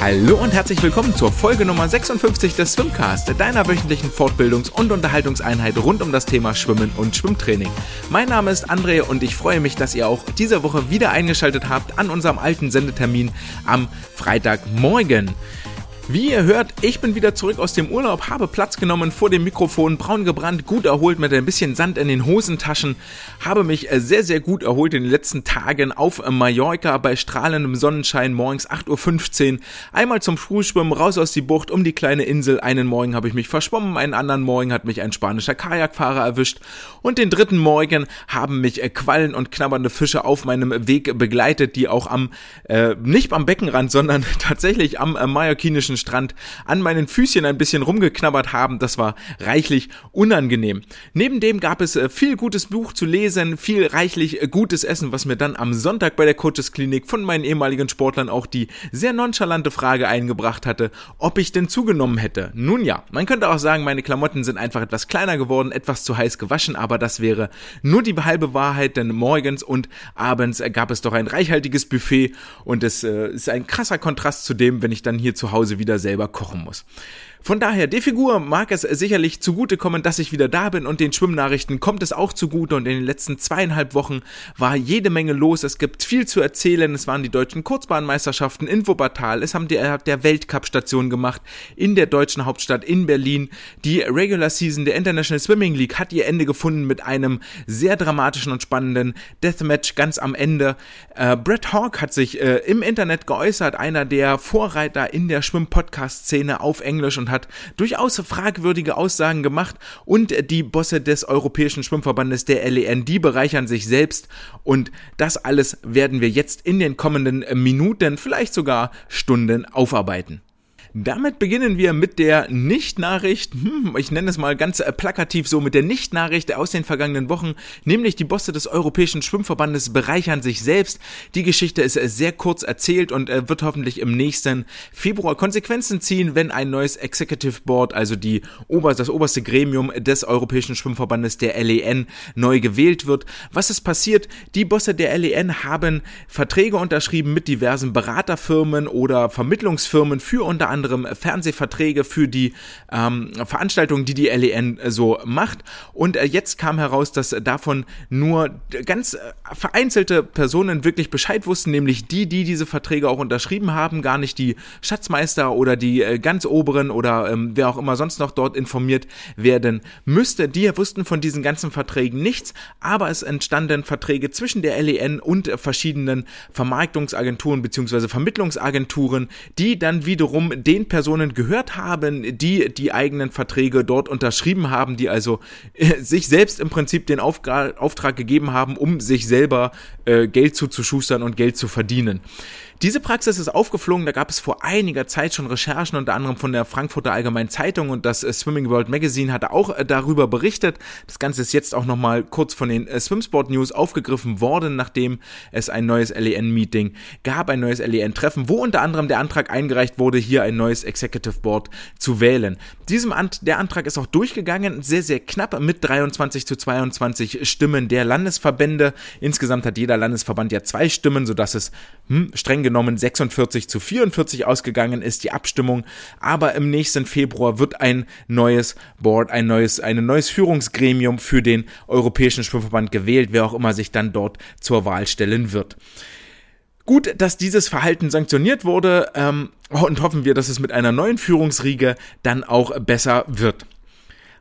Hallo und herzlich willkommen zur Folge Nummer 56 des Swimcast, deiner wöchentlichen Fortbildungs- und Unterhaltungseinheit rund um das Thema Schwimmen und Schwimmtraining. Mein Name ist André und ich freue mich, dass ihr auch diese Woche wieder eingeschaltet habt an unserem alten Sendetermin am Freitagmorgen. Wie ihr hört, ich bin wieder zurück aus dem Urlaub, habe Platz genommen vor dem Mikrofon, braun gebrannt, gut erholt mit ein bisschen Sand in den Hosentaschen, habe mich äh, sehr, sehr gut erholt in den letzten Tagen auf Mallorca bei strahlendem Sonnenschein morgens 8.15 Uhr. Einmal zum Frühschwimmen, raus aus die Bucht, um die kleine Insel. Einen Morgen habe ich mich verschwommen, einen anderen Morgen hat mich ein spanischer Kajakfahrer erwischt und den dritten Morgen haben mich äh, Quallen und knabbernde Fische auf meinem Weg begleitet, die auch am, äh, nicht am Beckenrand, sondern tatsächlich am äh, mallorquinischen Strand an meinen Füßchen ein bisschen rumgeknabbert haben. Das war reichlich unangenehm. Neben dem gab es äh, viel gutes Buch zu lesen, viel reichlich äh, gutes Essen, was mir dann am Sonntag bei der Coaches Klinik von meinen ehemaligen Sportlern auch die sehr nonchalante Frage eingebracht hatte, ob ich denn zugenommen hätte. Nun ja, man könnte auch sagen, meine Klamotten sind einfach etwas kleiner geworden, etwas zu heiß gewaschen, aber das wäre nur die halbe Wahrheit, denn morgens und abends gab es doch ein reichhaltiges Buffet und es äh, ist ein krasser Kontrast zu dem, wenn ich dann hier zu Hause wieder wieder selber kochen muss. Von daher, der Figur mag es sicherlich zugutekommen, dass ich wieder da bin und den Schwimmnachrichten kommt es auch zugute und in den letzten zweieinhalb Wochen war jede Menge los. Es gibt viel zu erzählen. Es waren die deutschen Kurzbahnmeisterschaften in Wuppertal. Es haben die, der Weltcup Station gemacht in der deutschen Hauptstadt in Berlin. Die Regular Season der International Swimming League hat ihr Ende gefunden mit einem sehr dramatischen und spannenden Deathmatch ganz am Ende. Äh, Brett Hawk hat sich äh, im Internet geäußert, einer der Vorreiter in der Schwimm-Podcast-Szene auf Englisch und hat durchaus fragwürdige Aussagen gemacht und die Bosse des Europäischen Schwimmverbandes der LEN, die bereichern sich selbst und das alles werden wir jetzt in den kommenden Minuten, vielleicht sogar Stunden aufarbeiten. Damit beginnen wir mit der Nicht-Nachricht, hm, ich nenne es mal ganz äh, plakativ so, mit der Nicht-Nachricht aus den vergangenen Wochen, nämlich die Bosse des Europäischen Schwimmverbandes bereichern sich selbst. Die Geschichte ist äh, sehr kurz erzählt und äh, wird hoffentlich im nächsten Februar Konsequenzen ziehen, wenn ein neues Executive Board, also die Ober das oberste Gremium des Europäischen Schwimmverbandes der LEN, neu gewählt wird. Was ist passiert? Die Bosse der LEN haben Verträge unterschrieben mit diversen Beraterfirmen oder Vermittlungsfirmen für unter anderem anderem Fernsehverträge für die ähm, Veranstaltungen, die die LEN so macht. Und äh, jetzt kam heraus, dass davon nur ganz äh, vereinzelte Personen wirklich Bescheid wussten, nämlich die, die diese Verträge auch unterschrieben haben, gar nicht die Schatzmeister oder die äh, ganz oberen oder ähm, wer auch immer sonst noch dort informiert werden müsste. Die wussten von diesen ganzen Verträgen nichts, aber es entstanden Verträge zwischen der LEN und äh, verschiedenen Vermarktungsagenturen bzw. Vermittlungsagenturen, die dann wiederum den Personen gehört haben, die die eigenen Verträge dort unterschrieben haben, die also äh, sich selbst im Prinzip den Auftrag gegeben haben, um sich selber äh, Geld zuzuschustern und Geld zu verdienen. Diese Praxis ist aufgeflogen, da gab es vor einiger Zeit schon Recherchen, unter anderem von der Frankfurter Allgemeinen Zeitung und das äh, Swimming World Magazine hatte auch äh, darüber berichtet. Das Ganze ist jetzt auch nochmal kurz von den äh, Swimsport News aufgegriffen worden, nachdem es ein neues LEN-Meeting gab, ein neues LEN-Treffen, wo unter anderem der Antrag eingereicht wurde, hier ein neues Executive Board zu wählen. Diesem Ant der Antrag ist auch durchgegangen, sehr, sehr knapp mit 23 zu 22 Stimmen der Landesverbände. Insgesamt hat jeder Landesverband ja zwei Stimmen, sodass es hm, streng genommen 46 zu 44 ausgegangen ist, die Abstimmung. Aber im nächsten Februar wird ein neues Board, ein neues, ein neues Führungsgremium für den Europäischen Schwimmverband gewählt, wer auch immer sich dann dort zur Wahl stellen wird. Gut, dass dieses Verhalten sanktioniert wurde ähm, und hoffen wir, dass es mit einer neuen Führungsriege dann auch besser wird.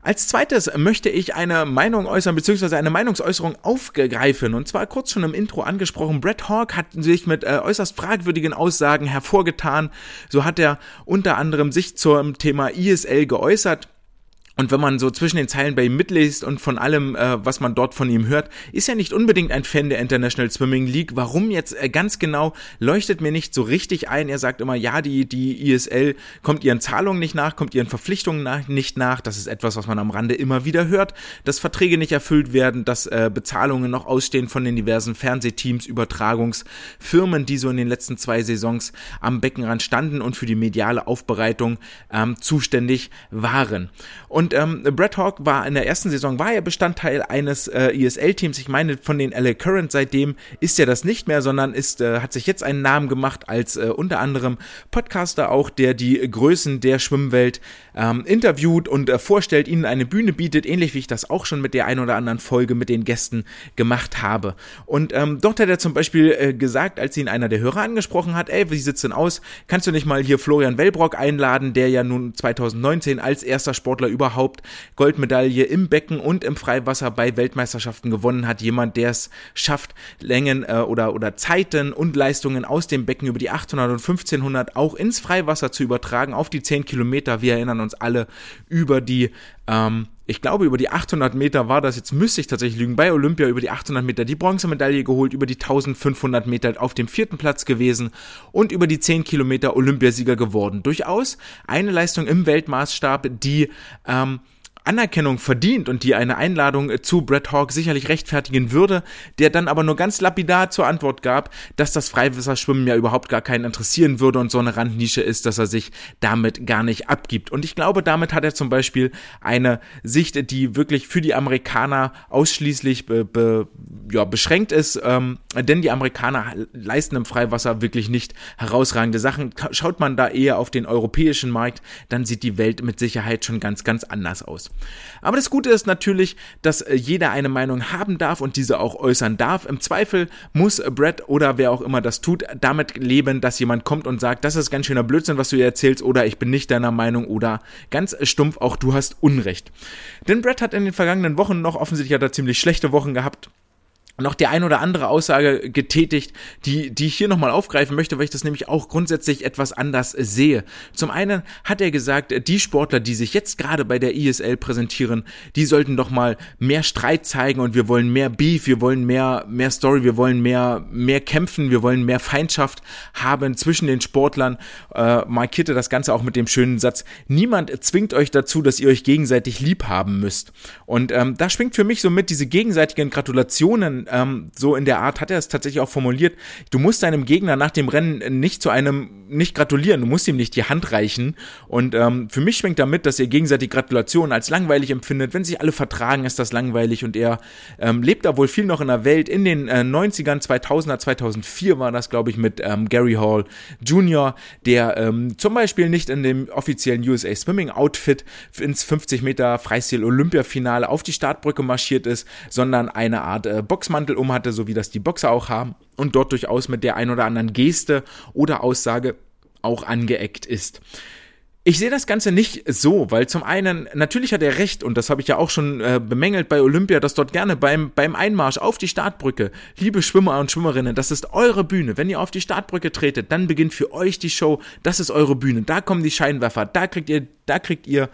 Als zweites möchte ich eine Meinung äußern, beziehungsweise eine Meinungsäußerung aufgreifen. Und zwar kurz schon im Intro angesprochen. Brett Hawk hat sich mit äh, äußerst fragwürdigen Aussagen hervorgetan. So hat er unter anderem sich zum Thema ISL geäußert. Und wenn man so zwischen den Zeilen bei ihm mitliest und von allem, äh, was man dort von ihm hört, ist er nicht unbedingt ein Fan der International Swimming League. Warum jetzt äh, ganz genau, leuchtet mir nicht so richtig ein. Er sagt immer, ja, die, die ISL kommt ihren Zahlungen nicht nach, kommt ihren Verpflichtungen nach, nicht nach. Das ist etwas, was man am Rande immer wieder hört, dass Verträge nicht erfüllt werden, dass äh, Bezahlungen noch ausstehen von den diversen Fernsehteams, Übertragungsfirmen, die so in den letzten zwei Saisons am Beckenrand standen und für die mediale Aufbereitung ähm, zuständig waren. Und Und ähm, Brett Hawk war in der ersten Saison, war er Bestandteil eines äh, ESL-Teams. Ich meine, von den LA Current seitdem ist er das nicht mehr, sondern ist, äh, hat sich jetzt einen Namen gemacht als äh, unter anderem Podcaster auch, der die Größen der Schwimmwelt ähm, interviewt und äh, vorstellt, ihnen eine Bühne bietet, ähnlich wie ich das auch schon mit der ein oder anderen Folge mit den Gästen gemacht habe. Und ähm, dort hat er zum Beispiel äh, gesagt, als ihn einer der Hörer angesprochen hat, ey, wie sieht's denn aus? Kannst du nicht mal hier Florian Wellbrock einladen, der ja nun 2019 als erster Sportler überhaupt Goldmedaille im Becken und im Freiwasser bei Weltmeisterschaften gewonnen hat. Jemand, der es schafft, Längen äh, oder, oder Zeiten und Leistungen aus dem Becken über die 800 und 1500 auch ins Freiwasser zu übertragen, auf die 10 Kilometer. Wir erinnern uns alle über die ähm, ich glaube, über die 800 Meter war das, jetzt müsste ich tatsächlich lügen, bei Olympia über die 800 Meter die Bronzemedaille geholt, über die 1500 Meter auf dem vierten Platz gewesen und über die 10 Kilometer Olympiasieger geworden. Durchaus eine Leistung im Weltmaßstab, die ähm, Anerkennung verdient und die eine Einladung zu Brett Hawk sicherlich rechtfertigen würde, der dann aber nur ganz lapidar zur Antwort gab, dass das Freiwasserschwimmen ja überhaupt gar keinen interessieren würde und so eine Randnische ist, dass er sich damit gar nicht abgibt. Und ich glaube, damit hat er zum Beispiel eine Sicht, die wirklich für die Amerikaner ausschließlich be, be, ja, beschränkt ist, ähm, denn die Amerikaner leisten im Freiwasser wirklich nicht herausragende Sachen. Schaut man da eher auf den europäischen Markt, dann sieht die Welt mit Sicherheit schon ganz, ganz anders aus. Aber das Gute ist natürlich, dass äh, jeder eine Meinung haben darf und diese auch äußern darf. Im Zweifel muss Brett oder wer auch immer das tut, damit leben, dass jemand kommt und sagt, das ist ganz schöner Blödsinn, was du hier erzählst, oder ich bin nicht deiner Meinung, oder ganz stumpf, auch du hast Unrecht. Denn Brett hat in den vergangenen Wochen noch offensichtlich hat er ziemlich schlechte Wochen gehabt noch die ein oder andere Aussage getätigt, die, die ich hier nochmal aufgreifen möchte, weil ich das nämlich auch grundsätzlich etwas anders sehe. Zum einen hat er gesagt, die Sportler, die sich jetzt gerade bei der ISL präsentieren, die sollten doch mal mehr Streit zeigen und wir wollen mehr Beef, wir wollen mehr, mehr Story, wir wollen mehr, mehr kämpfen, wir wollen mehr Feindschaft haben zwischen den Sportlern, äh, markierte das Ganze auch mit dem schönen Satz, niemand zwingt euch dazu, dass ihr euch gegenseitig lieb haben müsst. Und ähm, da schwingt für mich so mit diese gegenseitigen Gratulationen ähm, so in der Art hat er es tatsächlich auch formuliert. Du musst deinem Gegner nach dem Rennen nicht zu einem, nicht gratulieren, du musst ihm nicht die Hand reichen. Und ähm, für mich schwingt damit, dass ihr gegenseitig Gratulationen als langweilig empfindet. Wenn sich alle vertragen, ist das langweilig. Und er ähm, lebt da wohl viel noch in der Welt. In den äh, 90ern, 2000er, 2004 war das, glaube ich, mit ähm, Gary Hall Jr., der ähm, zum Beispiel nicht in dem offiziellen USA Swimming Outfit ins 50 Meter Freistil Olympiafinale auf die Startbrücke marschiert ist, sondern eine Art äh, Boxmann Mantel um hatte, so wie das die Boxer auch haben, und dort durchaus mit der ein oder anderen Geste oder Aussage auch angeeckt ist. Ich sehe das Ganze nicht so, weil zum einen, natürlich hat er recht, und das habe ich ja auch schon äh, bemängelt bei Olympia, dass dort gerne beim, beim Einmarsch auf die Startbrücke, liebe Schwimmer und Schwimmerinnen, das ist eure Bühne. Wenn ihr auf die Startbrücke tretet, dann beginnt für euch die Show, das ist eure Bühne, da kommen die Scheinwerfer, da kriegt ihr, da kriegt ihr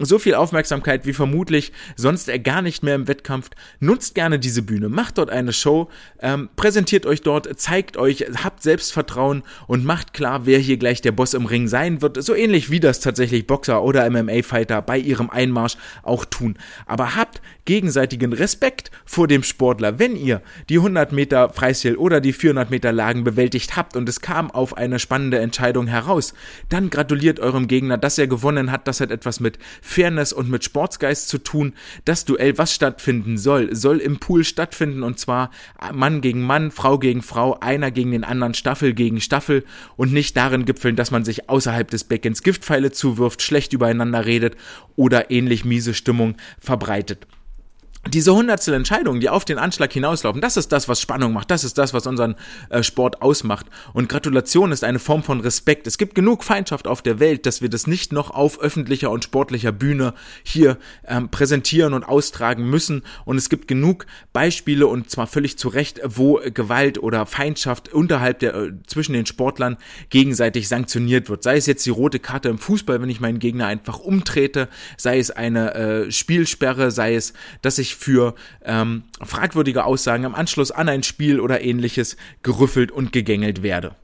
so viel Aufmerksamkeit wie vermutlich sonst er gar nicht mehr im Wettkampf. Nutzt gerne diese Bühne, macht dort eine Show, ähm, präsentiert euch dort, zeigt euch, habt Selbstvertrauen und macht klar, wer hier gleich der Boss im Ring sein wird. So ähnlich wie das tatsächlich Boxer oder MMA-Fighter bei ihrem Einmarsch auch tun. Aber habt gegenseitigen Respekt vor dem Sportler. Wenn ihr die 100 Meter Freistil oder die 400 Meter Lagen bewältigt habt und es kam auf eine spannende Entscheidung heraus, dann gratuliert eurem Gegner, dass er gewonnen hat. Das hat etwas mit Fairness und mit Sportsgeist zu tun. Das Duell, was stattfinden soll, soll im Pool stattfinden und zwar Mann gegen Mann, Frau gegen Frau, einer gegen den anderen, Staffel gegen Staffel und nicht darin gipfeln, dass man sich außerhalb des Beckens Giftpfeile zuwirft, schlecht übereinander redet oder ähnlich miese Stimmung verbreitet diese hundertstel Entscheidungen, die auf den Anschlag hinauslaufen, das ist das, was Spannung macht, das ist das, was unseren äh, Sport ausmacht. Und Gratulation ist eine Form von Respekt. Es gibt genug Feindschaft auf der Welt, dass wir das nicht noch auf öffentlicher und sportlicher Bühne hier ähm, präsentieren und austragen müssen. Und es gibt genug Beispiele und zwar völlig zu Recht, wo Gewalt oder Feindschaft unterhalb der äh, zwischen den Sportlern gegenseitig sanktioniert wird. Sei es jetzt die rote Karte im Fußball, wenn ich meinen Gegner einfach umtrete, sei es eine äh, Spielsperre, sei es, dass ich für ähm, fragwürdige Aussagen im Anschluss an ein Spiel oder ähnliches gerüffelt und gegängelt werde.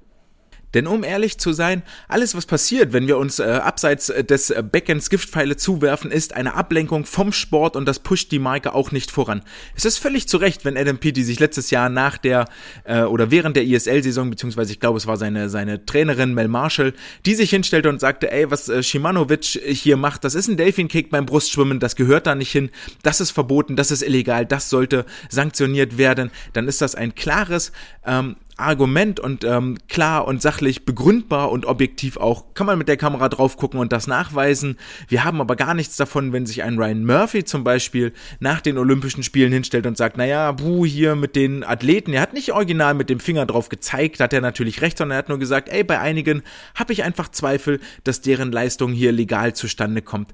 Denn um ehrlich zu sein, alles was passiert, wenn wir uns äh, abseits äh, des äh, Backends Giftpfeile zuwerfen, ist eine Ablenkung vom Sport und das pusht die Marke auch nicht voran. Es ist völlig zu Recht, wenn Adam Peaty sich letztes Jahr nach der äh, oder während der ISL-Saison, beziehungsweise ich glaube es war seine, seine Trainerin Mel Marshall, die sich hinstellte und sagte, ey, was äh, Shimanovic hier macht, das ist ein Delfin-Kick beim Brustschwimmen, das gehört da nicht hin, das ist verboten, das ist illegal, das sollte sanktioniert werden, dann ist das ein klares ähm, Argument und ähm, klar und sachlich begründbar und objektiv auch, kann man mit der Kamera drauf gucken und das nachweisen. Wir haben aber gar nichts davon, wenn sich ein Ryan Murphy zum Beispiel nach den Olympischen Spielen hinstellt und sagt, naja, buh, hier mit den Athleten, er hat nicht original mit dem Finger drauf gezeigt, hat er natürlich recht, sondern er hat nur gesagt, ey, bei einigen habe ich einfach Zweifel, dass deren Leistung hier legal zustande kommt.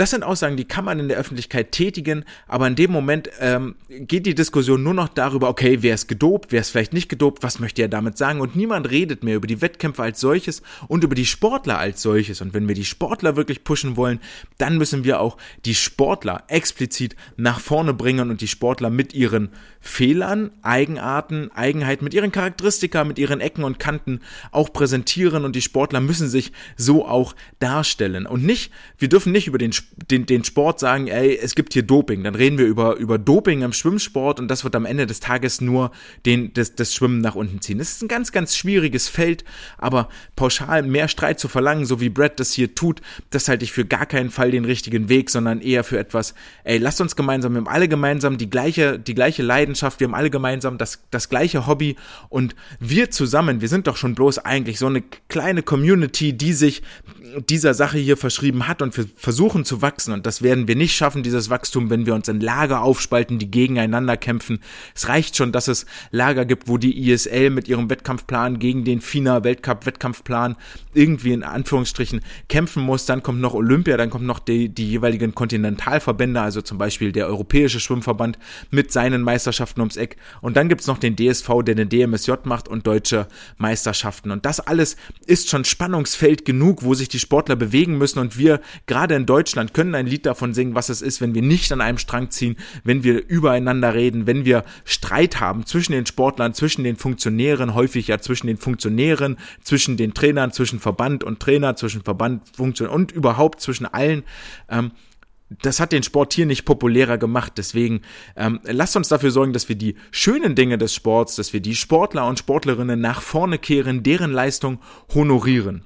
Das sind Aussagen, die kann man in der Öffentlichkeit tätigen, aber in dem Moment ähm, geht die Diskussion nur noch darüber, okay, wer ist gedopt, wer ist vielleicht nicht gedopt, was möchte er damit sagen und niemand redet mehr über die Wettkämpfe als solches und über die Sportler als solches. Und wenn wir die Sportler wirklich pushen wollen, dann müssen wir auch die Sportler explizit nach vorne bringen und die Sportler mit ihren Fehlern, Eigenarten, Eigenheiten, mit ihren Charakteristika, mit ihren Ecken und Kanten auch präsentieren und die Sportler müssen sich so auch darstellen. Und nicht, wir dürfen nicht über den, den, den Sport sagen, ey, es gibt hier Doping. Dann reden wir über, über Doping im Schwimmsport und das wird am Ende des Tages nur den, das, das Schwimmen nach unten ziehen. Das ist ein ganz, ganz schwieriges Feld, aber pauschal mehr Streit zu verlangen, so wie Brad das hier tut, das halte ich für gar keinen Fall den richtigen Weg, sondern eher für etwas, ey, lasst uns gemeinsam, wir haben alle gemeinsam die gleiche, die gleiche Leidenschaft wir haben alle gemeinsam das, das gleiche Hobby und wir zusammen, wir sind doch schon bloß eigentlich so eine kleine Community, die sich dieser Sache hier verschrieben hat und wir versuchen zu wachsen und das werden wir nicht schaffen, dieses Wachstum, wenn wir uns in Lager aufspalten, die gegeneinander kämpfen. Es reicht schon, dass es Lager gibt, wo die ISL mit ihrem Wettkampfplan gegen den FINA Weltcup Wettkampfplan irgendwie in Anführungsstrichen kämpfen muss. Dann kommt noch Olympia, dann kommt noch die, die jeweiligen Kontinentalverbände, also zum Beispiel der Europäische Schwimmverband mit seinen Meisterschaften Meisterschaften ums Eck. Und dann gibt's noch den DSV, der den DMSJ macht und deutsche Meisterschaften. Und das alles ist schon Spannungsfeld genug, wo sich die Sportler bewegen müssen. Und wir gerade in Deutschland können ein Lied davon singen, was es ist, wenn wir nicht an einem Strang ziehen, wenn wir übereinander reden, wenn wir Streit haben zwischen den Sportlern, zwischen den Funktionären, häufig ja zwischen den Funktionären, zwischen den Trainern, zwischen Verband und Trainer, zwischen Verband, Funktion und überhaupt zwischen allen. Ähm, das hat den Sport hier nicht populärer gemacht. Deswegen ähm, lasst uns dafür sorgen, dass wir die schönen Dinge des Sports, dass wir die Sportler und Sportlerinnen nach vorne kehren, deren Leistung honorieren.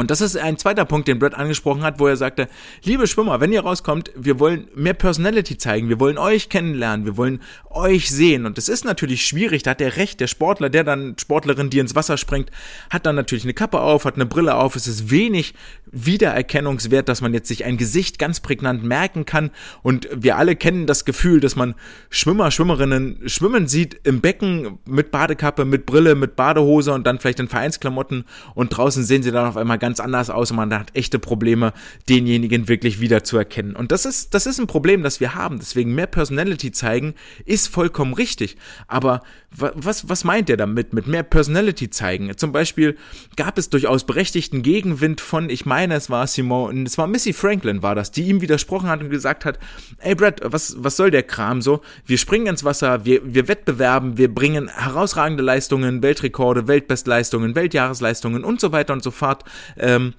Und das ist ein zweiter Punkt, den Brett angesprochen hat, wo er sagte, liebe Schwimmer, wenn ihr rauskommt, wir wollen mehr Personality zeigen, wir wollen euch kennenlernen, wir wollen euch sehen. Und das ist natürlich schwierig, da hat der Recht, der Sportler, der dann, Sportlerin, die ins Wasser springt, hat dann natürlich eine Kappe auf, hat eine Brille auf, es ist wenig Wiedererkennungswert, dass man jetzt sich ein Gesicht ganz prägnant merken kann. Und wir alle kennen das Gefühl, dass man Schwimmer, Schwimmerinnen schwimmen sieht im Becken mit Badekappe, mit Brille, mit Badehose und dann vielleicht in Vereinsklamotten. Und draußen sehen sie dann auf einmal ganz ganz anders aus und man hat echte Probleme, denjenigen wirklich wiederzuerkennen. Und das ist, das ist ein Problem, das wir haben. Deswegen mehr Personality zeigen ist vollkommen richtig. Aber was, was meint er damit, mit mehr Personality zeigen? Zum Beispiel gab es durchaus berechtigten Gegenwind von, ich meine, es war Simone, es war Missy Franklin war das, die ihm widersprochen hat und gesagt hat, ey Brad, was, was soll der Kram so? Wir springen ins Wasser, wir, wir wettbewerben, wir bringen herausragende Leistungen, Weltrekorde, Weltbestleistungen, Weltjahresleistungen und so weiter und so fort ähm,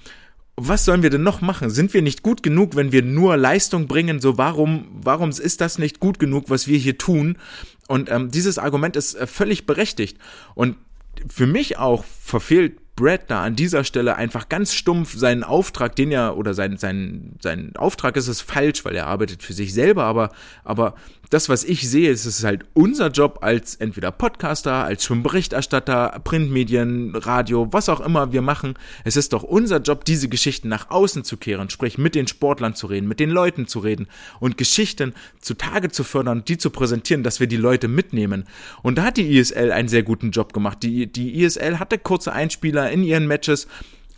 was sollen wir denn noch machen? Sind wir nicht gut genug, wenn wir nur Leistung bringen? So, warum, warum ist das nicht gut genug, was wir hier tun? Und ähm, dieses Argument ist äh, völlig berechtigt. Und für mich auch verfehlt Brad da an dieser Stelle einfach ganz stumpf seinen Auftrag, den er, oder sein, sein, sein Auftrag ist es falsch, weil er arbeitet für sich selber, aber, aber das, was ich sehe, ist es halt unser Job als entweder Podcaster, als Schwimmberichterstatter, Printmedien, Radio, was auch immer wir machen. Es ist doch unser Job, diese Geschichten nach außen zu kehren, sprich mit den Sportlern zu reden, mit den Leuten zu reden und Geschichten zutage zu fördern, die zu präsentieren, dass wir die Leute mitnehmen. Und da hat die ISL einen sehr guten Job gemacht. Die, die ISL hatte kurze Einspieler in ihren Matches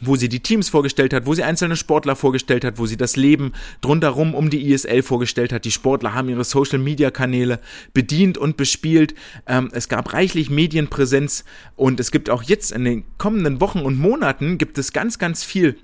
wo sie die Teams vorgestellt hat, wo sie einzelne Sportler vorgestellt hat, wo sie das Leben drumherum um die ISL vorgestellt hat. Die Sportler haben ihre Social-Media-Kanäle bedient und bespielt. Ähm, es gab reichlich Medienpräsenz und es gibt auch jetzt in den kommenden Wochen und Monaten gibt es ganz, ganz viel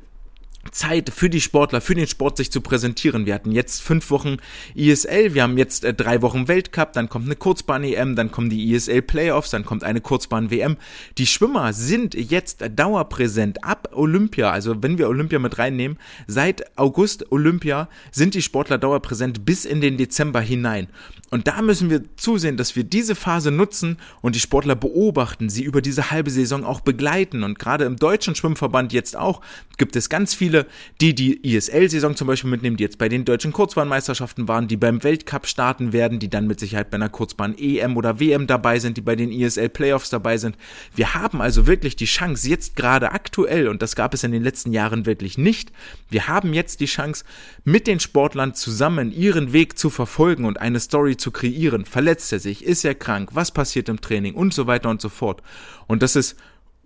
Zeit für die Sportler, für den Sport sich zu präsentieren. Wir hatten jetzt fünf Wochen ISL, wir haben jetzt äh, drei Wochen Weltcup, dann kommt eine Kurzbahn-EM, dann kommen die ISL-Playoffs, dann kommt eine Kurzbahn-WM. Die Schwimmer sind jetzt dauerpräsent ab Olympia, also wenn wir Olympia mit reinnehmen, seit August Olympia sind die Sportler dauerpräsent bis in den Dezember hinein. Und da müssen wir zusehen, dass wir diese Phase nutzen und die Sportler beobachten, sie über diese halbe Saison auch begleiten. Und gerade im deutschen Schwimmverband jetzt auch gibt es ganz viele viele, die die ISL-Saison zum Beispiel mitnehmen, die jetzt bei den deutschen Kurzbahnmeisterschaften waren, die beim Weltcup starten werden, die dann mit Sicherheit bei einer Kurzbahn EM oder WM dabei sind, die bei den ISL-Playoffs dabei sind. Wir haben also wirklich die Chance, jetzt gerade aktuell, und das gab es in den letzten Jahren wirklich nicht, wir haben jetzt die Chance, mit den Sportlern zusammen ihren Weg zu verfolgen und eine Story zu kreieren. Verletzt er sich? Ist er krank? Was passiert im Training? Und so weiter und so fort. Und das ist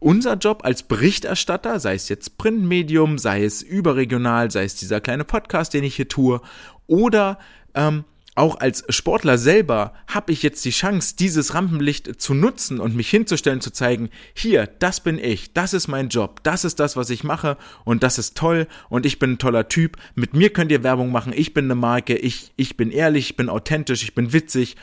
unser Job als Berichterstatter, sei es jetzt Printmedium, sei es überregional, sei es dieser kleine Podcast, den ich hier tue, oder ähm, auch als Sportler selber habe ich jetzt die Chance, dieses Rampenlicht zu nutzen und mich hinzustellen, zu zeigen, hier, das bin ich, das ist mein Job, das ist das, was ich mache und das ist toll und ich bin ein toller Typ. Mit mir könnt ihr Werbung machen, ich bin eine Marke, ich, ich bin ehrlich, ich bin authentisch, ich bin witzig,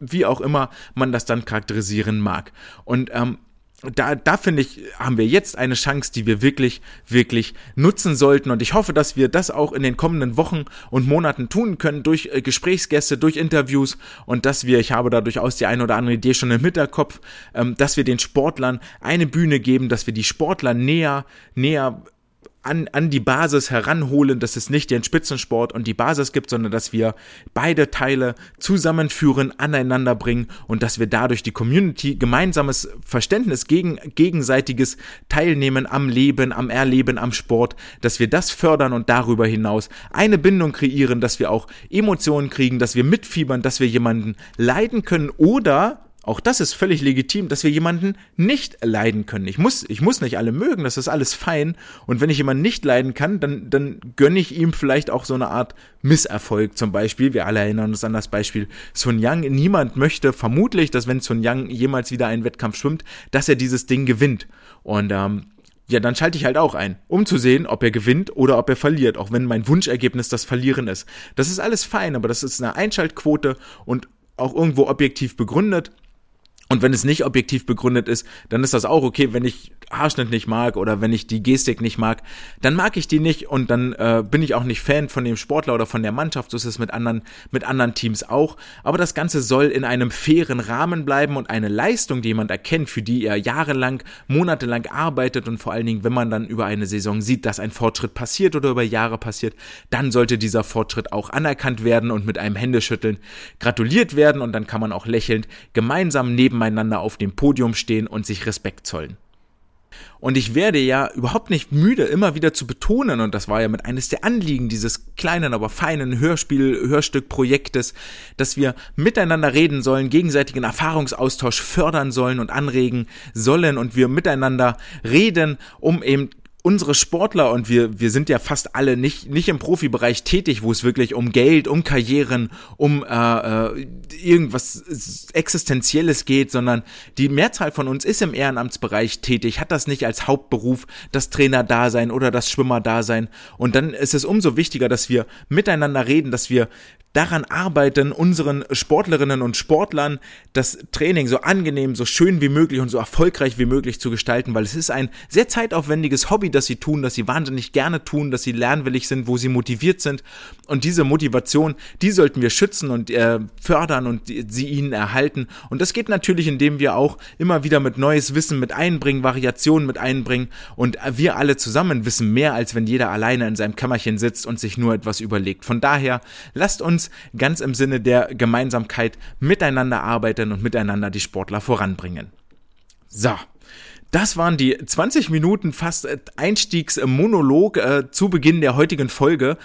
wie auch immer man das dann charakterisieren mag. Und ähm, da, da finde ich, haben wir jetzt eine Chance, die wir wirklich, wirklich nutzen sollten. Und ich hoffe, dass wir das auch in den kommenden Wochen und Monaten tun können durch äh, Gesprächsgäste, durch Interviews und dass wir, ich habe da durchaus die eine oder andere Idee schon im Hinterkopf, ähm, dass wir den Sportlern eine Bühne geben, dass wir die Sportler näher, näher an, an die Basis heranholen, dass es nicht den Spitzensport und die Basis gibt, sondern dass wir beide Teile zusammenführen, aneinander bringen und dass wir dadurch die Community gemeinsames Verständnis gegen gegenseitiges Teilnehmen am Leben, am Erleben, am Sport, dass wir das fördern und darüber hinaus eine Bindung kreieren, dass wir auch Emotionen kriegen, dass wir mitfiebern, dass wir jemanden leiden können oder auch das ist völlig legitim, dass wir jemanden nicht leiden können. Ich muss, ich muss nicht alle mögen, das ist alles fein. Und wenn ich jemanden nicht leiden kann, dann, dann gönne ich ihm vielleicht auch so eine Art Misserfolg zum Beispiel. Wir alle erinnern uns an das Beispiel Sun Yang. Niemand möchte vermutlich, dass wenn Sun Yang jemals wieder einen Wettkampf schwimmt, dass er dieses Ding gewinnt. Und ähm, ja, dann schalte ich halt auch ein, um zu sehen, ob er gewinnt oder ob er verliert, auch wenn mein Wunschergebnis das Verlieren ist. Das ist alles fein, aber das ist eine Einschaltquote und auch irgendwo objektiv begründet. Und wenn es nicht objektiv begründet ist, dann ist das auch okay, wenn ich Haarschnitt nicht mag oder wenn ich die Gestik nicht mag, dann mag ich die nicht und dann äh, bin ich auch nicht Fan von dem Sportler oder von der Mannschaft. So ist es mit anderen, mit anderen Teams auch. Aber das Ganze soll in einem fairen Rahmen bleiben und eine Leistung, die jemand erkennt, für die er jahrelang, monatelang arbeitet und vor allen Dingen, wenn man dann über eine Saison sieht, dass ein Fortschritt passiert oder über Jahre passiert, dann sollte dieser Fortschritt auch anerkannt werden und mit einem Händeschütteln gratuliert werden und dann kann man auch lächelnd gemeinsam neben nebeneinander auf dem Podium stehen und sich Respekt zollen. Und ich werde ja überhaupt nicht müde, immer wieder zu betonen, und das war ja mit eines der Anliegen dieses kleinen, aber feinen Hörspiel, Hörstückprojektes, dass wir miteinander reden sollen, gegenseitigen Erfahrungsaustausch fördern sollen und anregen sollen und wir miteinander reden, um eben unsere Sportler und wir, wir sind ja fast alle nicht, nicht im Profibereich tätig, wo es wirklich um Geld, um Karrieren, um äh, äh, irgendwas Existenzielles geht, sondern die Mehrzahl von uns ist im Ehrenamtsbereich tätig, hat das nicht als Hauptberuf, das Trainer-Dasein oder das Schwimmer-Dasein. Und dann ist es umso wichtiger, dass wir miteinander reden, dass wir daran arbeiten, unseren Sportlerinnen und Sportlern das Training so angenehm, so schön wie möglich und so erfolgreich wie möglich zu gestalten, weil es ist ein sehr zeitaufwendiges Hobby, das sie tun, das sie wahnsinnig gerne tun, dass sie lernwillig sind, wo sie motiviert sind. Und diese Motivation, die sollten wir schützen und äh, fördern und sie ihnen erhalten. Und das geht natürlich, indem wir auch immer wieder mit neues Wissen mit einbringen, Variationen mit einbringen. Und wir alle zusammen wissen mehr, als wenn jeder alleine in seinem Kämmerchen sitzt und sich nur etwas überlegt. Von daher, lasst uns ganz im Sinne der Gemeinsamkeit miteinander arbeiten und miteinander die Sportler voranbringen. So. Das waren die 20 Minuten fast Einstiegsmonolog äh, zu Beginn der heutigen Folge.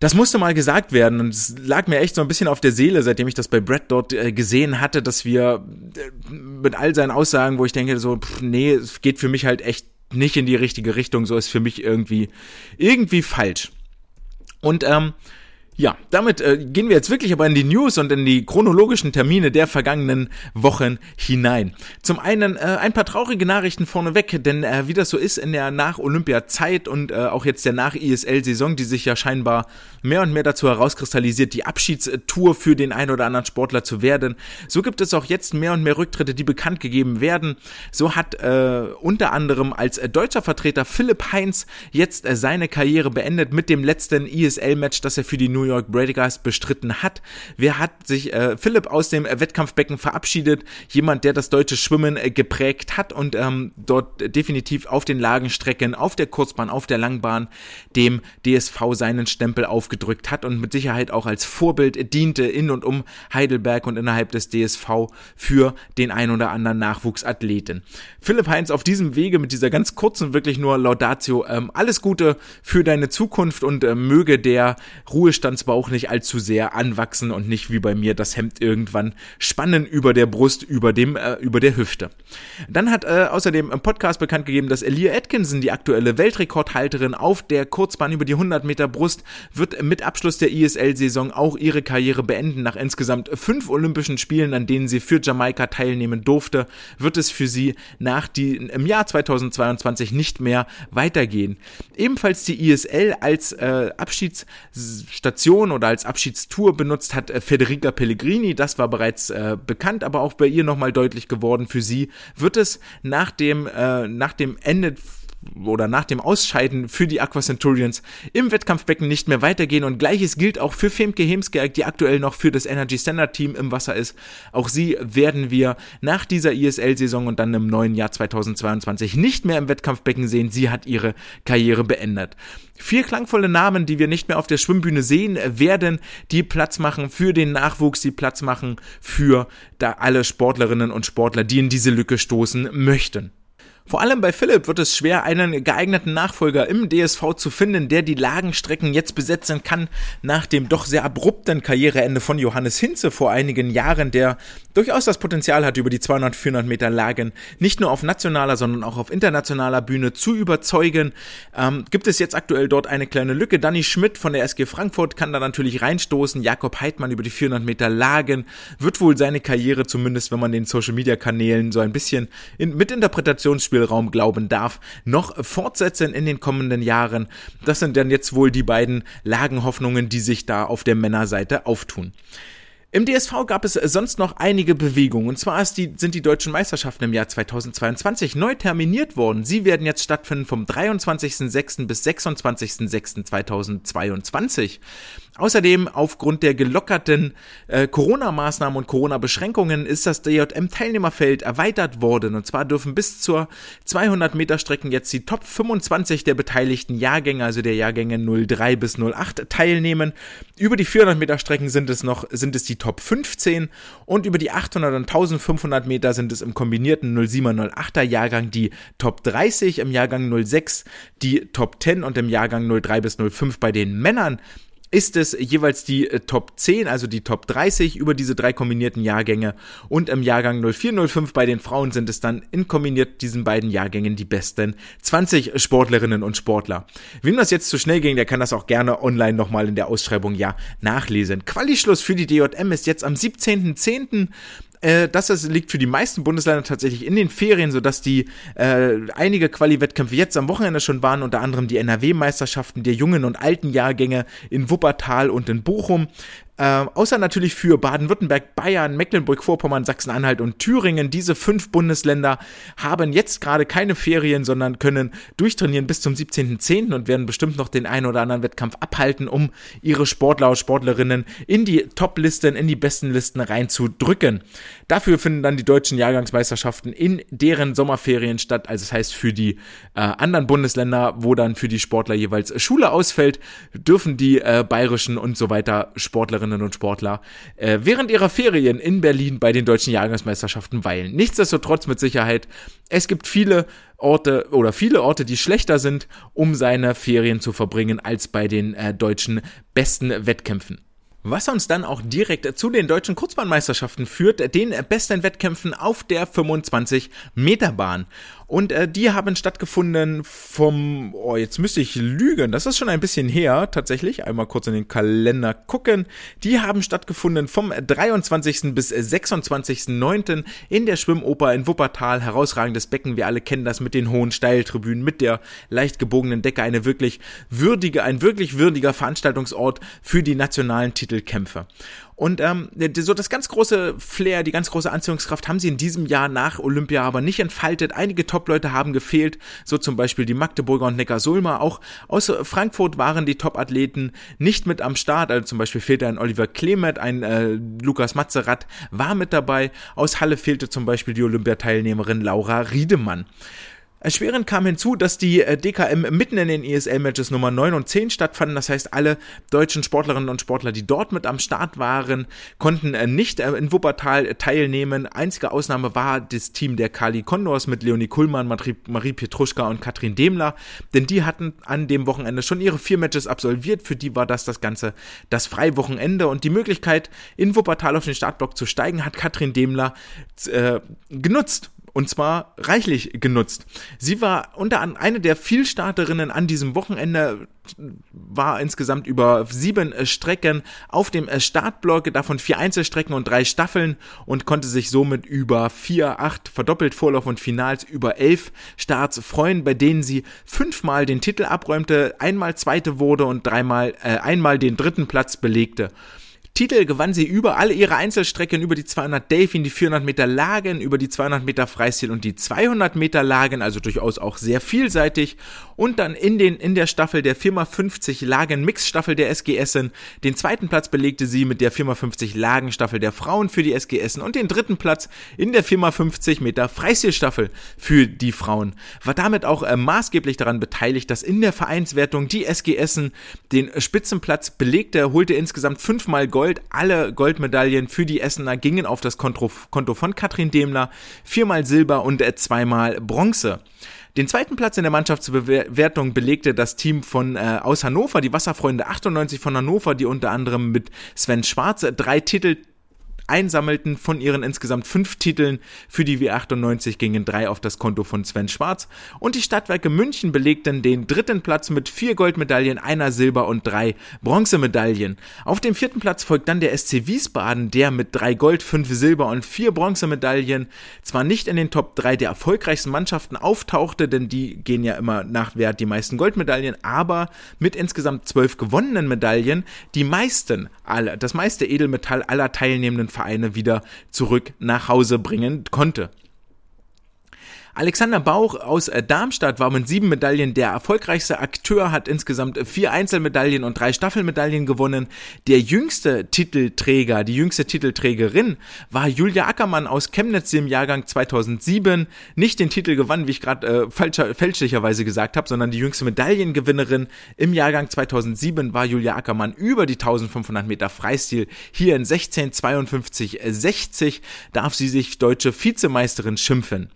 Das musste mal gesagt werden und es lag mir echt so ein bisschen auf der Seele, seitdem ich das bei Brett dort äh, gesehen hatte, dass wir äh, mit all seinen Aussagen, wo ich denke so, pff, nee, es geht für mich halt echt nicht in die richtige Richtung, so ist für mich irgendwie irgendwie falsch. Und ähm, Ja, damit äh, gehen wir jetzt wirklich aber in die News und in die chronologischen Termine der vergangenen Wochen hinein. Zum einen äh, ein paar traurige Nachrichten vorneweg, denn äh, wie das so ist in der Nach-Olympia-Zeit und äh, auch jetzt der Nach-ISL-Saison, die sich ja scheinbar mehr und mehr dazu herauskristallisiert, die Abschiedstour für den einen oder anderen Sportler zu werden, so gibt es auch jetzt mehr und mehr Rücktritte, die bekannt gegeben werden. So hat äh, unter anderem als äh, deutscher Vertreter Philipp Heinz jetzt äh, seine Karriere beendet mit dem letzten ISL-Match, das er für die New York Breakers bestritten hat. Wer hat sich äh, Philipp aus dem äh, Wettkampfbecken verabschiedet? Jemand, der das deutsche Schwimmen äh, geprägt hat und ähm, dort definitiv auf den Lagenstrecken, auf der Kurzbahn, auf der Langbahn dem DSV seinen Stempel aufgedrückt hat und mit Sicherheit auch als Vorbild diente in und um Heidelberg und innerhalb des DSV für den ein oder anderen Nachwuchsathleten. Philipp Heinz auf diesem Wege mit dieser ganz kurzen, wirklich nur Laudatio, ähm, alles Gute für deine Zukunft und äh, möge der Ruhestand Hochglanzbauch nicht allzu sehr anwachsen und nicht wie bei mir das Hemd irgendwann spannen über der Brust, über dem, äh, über der Hüfte. Dann hat äh, außerdem im Podcast bekannt gegeben, dass Elia Atkinson, die aktuelle Weltrekordhalterin auf der Kurzbahn über die 100 Meter Brust, wird mit Abschluss der ISL-Saison auch ihre Karriere beenden. Nach insgesamt fünf Olympischen Spielen, an denen sie für Jamaika teilnehmen durfte, wird es für sie nach die, im Jahr 2022 nicht mehr weitergehen. Ebenfalls die ISL als äh, Abschiedsstation Station oder als Abschiedstour benutzt hat äh, Federica Pellegrini. Das war bereits äh, bekannt, aber auch bei ihr nochmal deutlich geworden. Für sie wird es nach dem, äh, nach dem Ende oder nach dem Ausscheiden für die Aqua Centurions im Wettkampfbecken nicht mehr weitergehen und gleiches gilt auch für Femke Hemskerk, die aktuell noch für das Energy Standard Team im Wasser ist. Auch sie werden wir nach dieser ISL-Saison und dann im neuen Jahr 2022 nicht mehr im Wettkampfbecken sehen. Sie hat ihre Karriere beendet. Vier klangvolle Namen, die wir nicht mehr auf der Schwimmbühne sehen werden, die Platz machen für den Nachwuchs, die Platz machen für da alle Sportlerinnen und Sportler, die in diese Lücke stoßen möchten. Vor allem bei Philipp wird es schwer, einen geeigneten Nachfolger im DSV zu finden, der die Lagenstrecken jetzt besetzen kann, nach dem doch sehr abrupten Karriereende von Johannes Hinze vor einigen Jahren, der durchaus das Potenzial hat, über die 200, 400 Meter Lagen nicht nur auf nationaler, sondern auch auf internationaler Bühne zu überzeugen. Ähm, gibt es jetzt aktuell dort eine kleine Lücke. Danny Schmidt von der SG Frankfurt kann da natürlich reinstoßen. Jakob Heidmann über die 400 Meter Lagen wird wohl seine Karriere, zumindest wenn man den Social Media Kanälen so ein bisschen in, mit Interpretationsspiel Handlungsspielraum glauben darf, noch fortsetzen in den kommenden Jahren. Das sind dann jetzt wohl die beiden Lagenhoffnungen, die sich da auf der Männerseite auftun. Im DSV gab es sonst noch einige Bewegungen. Und zwar die, sind die deutschen Meisterschaften im Jahr 2022 neu terminiert worden. Sie werden jetzt stattfinden vom 23.06. bis 26.06.2022. Außerdem aufgrund der gelockerten äh, Corona-Maßnahmen und Corona-Beschränkungen ist das DJM-Teilnehmerfeld erweitert worden. Und zwar dürfen bis zur 200 Meter Strecken jetzt die Top 25 der beteiligten Jahrgänge, also der Jahrgänge 03 bis 08 teilnehmen. Über die 400 Meter Strecken sind es noch, sind es die Top 15 und über die 800 und 1500 Meter sind es im kombinierten 07er 08er Jahrgang die Top 30, im Jahrgang 06 die Top 10 und im Jahrgang 03 bis 05 bei den Männern ist es jeweils die äh, Top 10, also die Top 30 über diese drei kombinierten Jahrgänge und im Jahrgang 0405 bei den Frauen sind es dann in kombiniert diesen beiden Jahrgängen die besten 20 Sportlerinnen und Sportler. Wem das jetzt zu schnell ging, der kann das auch gerne online nochmal in der Ausschreibung ja nachlesen. Quali-Schluss für die DJM ist jetzt am 17.10. Äh, das ist, liegt für die meisten Bundesländer tatsächlich in den Ferien, sodass die äh, einige Quali-Wettkämpfe jetzt am Wochenende schon waren, unter anderem die NRW-Meisterschaften der jungen und alten Jahrgänge in Wuppertal und in Bochum. Äh, außer natürlich für Baden-Württemberg, Bayern, Mecklenburg-Vorpommern, Sachsen-Anhalt und Thüringen. Diese fünf Bundesländer haben jetzt gerade keine Ferien, sondern können durchtrainieren bis zum 17.10. und werden bestimmt noch den einen oder anderen Wettkampf abhalten, um ihre Sportler und Sportlerinnen in die Top-Listen, in die besten Listen reinzudrücken. Dafür finden dann die deutschen Jahrgangsmeisterschaften in deren Sommerferien statt. Also das heißt, für die äh, anderen Bundesländer, wo dann für die Sportler jeweils Schule ausfällt, dürfen die äh, bayerischen und so weiter Sportlerinnen und Sportler äh, während ihrer Ferien in Berlin bei den deutschen Jahrgangsmeisterschaften weilen. Nichtsdestotrotz mit Sicherheit, es gibt viele Orte oder viele Orte, die schlechter sind, um seine Ferien zu verbringen als bei den äh, deutschen besten Wettkämpfen. Was uns dann auch direkt zu den deutschen Kurzbahnmeisterschaften führt, den besten Wettkämpfen auf der 25 Meter Bahn. Und äh, die haben stattgefunden vom, oh, jetzt müsste ich lügen, das ist schon ein bisschen her, tatsächlich. Einmal kurz in den Kalender gucken. Die haben stattgefunden vom 23. bis 26.09. in der Schwimmoper in Wuppertal. Herausragendes Becken, wir alle kennen das mit den hohen Steiltribünen, mit der leicht gebogenen Decke. Eine wirklich würdige, ein wirklich würdiger Veranstaltungsort für die nationalen Titelkämpfe. Und ähm, so das ganz große Flair, die ganz große Anziehungskraft haben sie in diesem Jahr nach Olympia aber nicht entfaltet. Einige Top-Leute haben gefehlt, so zum Beispiel die Magdeburger und Neckar-Sulmer. Auch aus Frankfurt waren die Top-Athleten nicht mit am Start. Also zum Beispiel fehlte ein Oliver Klemet, ein äh, Lukas Matzerath war mit dabei. Aus Halle fehlte zum Beispiel die Olympiateilnehmerin Laura Riedemann. Erschwerend kam hinzu, dass die äh, DKM mitten in den ESL-Matches Nummer 9 und 10 stattfanden. Das heißt, alle deutschen Sportlerinnen und Sportler, die dort mit am Start waren, konnten äh, nicht äh, in Wuppertal teilnehmen. Einzige Ausnahme war das Team der Kali Condors mit Leonie Kuhlmann, Marie Petruschka und Katrin Demler, denn die hatten an dem Wochenende schon ihre vier Matches absolviert. Für die war das das Ganze das Freiwochenende und die Möglichkeit, in Wuppertal auf den Startblock zu steigen, hat Katrin Demler äh, genutzt und zwar reichlich genutzt. Sie war unter anderem eine der Vielstarterinnen an diesem Wochenende, war insgesamt über sieben äh, Strecken auf dem äh, Startblock, davon vier Einzelstrecken und drei Staffeln und konnte sich somit über vier, acht verdoppelt Vorlauf und Finals über elf Starts freuen, bei denen sie fünfmal den Titel abräumte, einmal zweite wurde und dreimal, äh, einmal den dritten Platz belegte. Titel gewann sie über alle ihre Einzelstrecken, über die 200 Delfin, die 400 Meter Lagen, über die 200 Meter Freistil und die 200 Meter Lagen, also durchaus auch sehr vielseitig. Und dann in den, in der Staffel der Firma 50 Lagen Mixstaffel der SG. Den zweiten Platz belegte sie mit der Firma 50 Lagen Staffel der Frauen für die SG und den dritten Platz in der Firma 50 Meter Freistilstaffel für die Frauen. War damit auch äh, maßgeblich daran beteiligt, dass in der Vereinswertung die SG den Spitzenplatz belegte, holte insgesamt fünfmal Gold Gold. Alle Goldmedaillen für die Essener gingen auf das Konto, von Katrin Demler. Viermal Silber und äh, zweimal Bronze. Den zweiten Platz in der Mannschaftsbewertung belegte das Team von äh, aus Hannover, die Wasserfreunde 98 von Hannover, die unter anderem mit Sven Schwarz drei Titel einsammelten. Von ihren insgesamt fünf Titeln für die W98 gingen drei auf das Konto von Sven Schwarz und die Stadtwerke München belegten den dritten Platz mit vier Goldmedaillen, einer Silber und drei Bronzemedaillen. Auf dem vierten Platz folgt dann der SC Wiesbaden, der mit drei Gold, fünf Silber und vier Bronzemedaillen zwar nicht in den Top 3 der erfolgreichsten Mannschaften auftauchte, denn die gehen ja immer nach Wert die meisten Goldmedaillen, aber mit insgesamt zwölf gewonnenen Medaillen die meisten, alle, das meiste Edelmetall aller teilnehmenden Vereine wieder zurück nach Hause bringen konnte. Alexander Bauch aus äh, Darmstadt war mit sieben Medaillen der erfolgreichste Akteur, hat insgesamt vier Einzelmedaillen und drei Staffelmedaillen gewonnen. Der jüngste Titelträger, die jüngste Titelträgerin war Julia Ackermann aus Chemnitz im Jahrgang 2007. Nicht den Titel gewann, wie ich gerade äh, fälschlicherweise gesagt habe, sondern die jüngste Medaillengewinnerin im Jahrgang 2007 war Julia Ackermann über die 1500 Meter Freistil. Hier in 1652,60 darf sie sich deutsche Vizemeisterin schimpfen.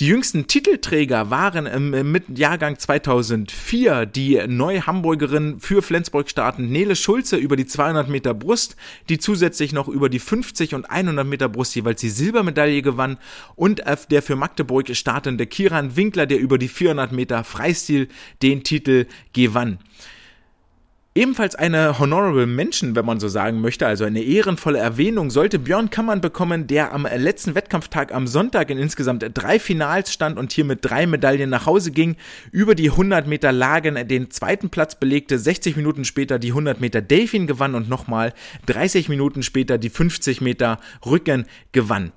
Die jüngsten Titelträger waren im, mit Jahrgang 2004 die Neu-Hamburgerin für Flensburg startend Nele Schulze über die 200 Meter Brust, die zusätzlich noch über die 50 und 100 Meter Brust jeweils die Silbermedaille gewann und der für Magdeburg startende Kiran Winkler, der über die 400 Meter Freistil den Titel gewann. Ebenfalls eine Honorable Mention, wenn man so sagen möchte, also eine ehrenvolle Erwähnung, sollte Björn Kammern bekommen, der am letzten Wettkampftag am Sonntag in insgesamt drei Finals stand und hier mit drei Medaillen nach Hause ging, über die 100 Meter Lagen den zweiten Platz belegte, 60 Minuten später die 100 Meter Delfin gewann und nochmal 30 Minuten später die 50 Meter Rücken gewann.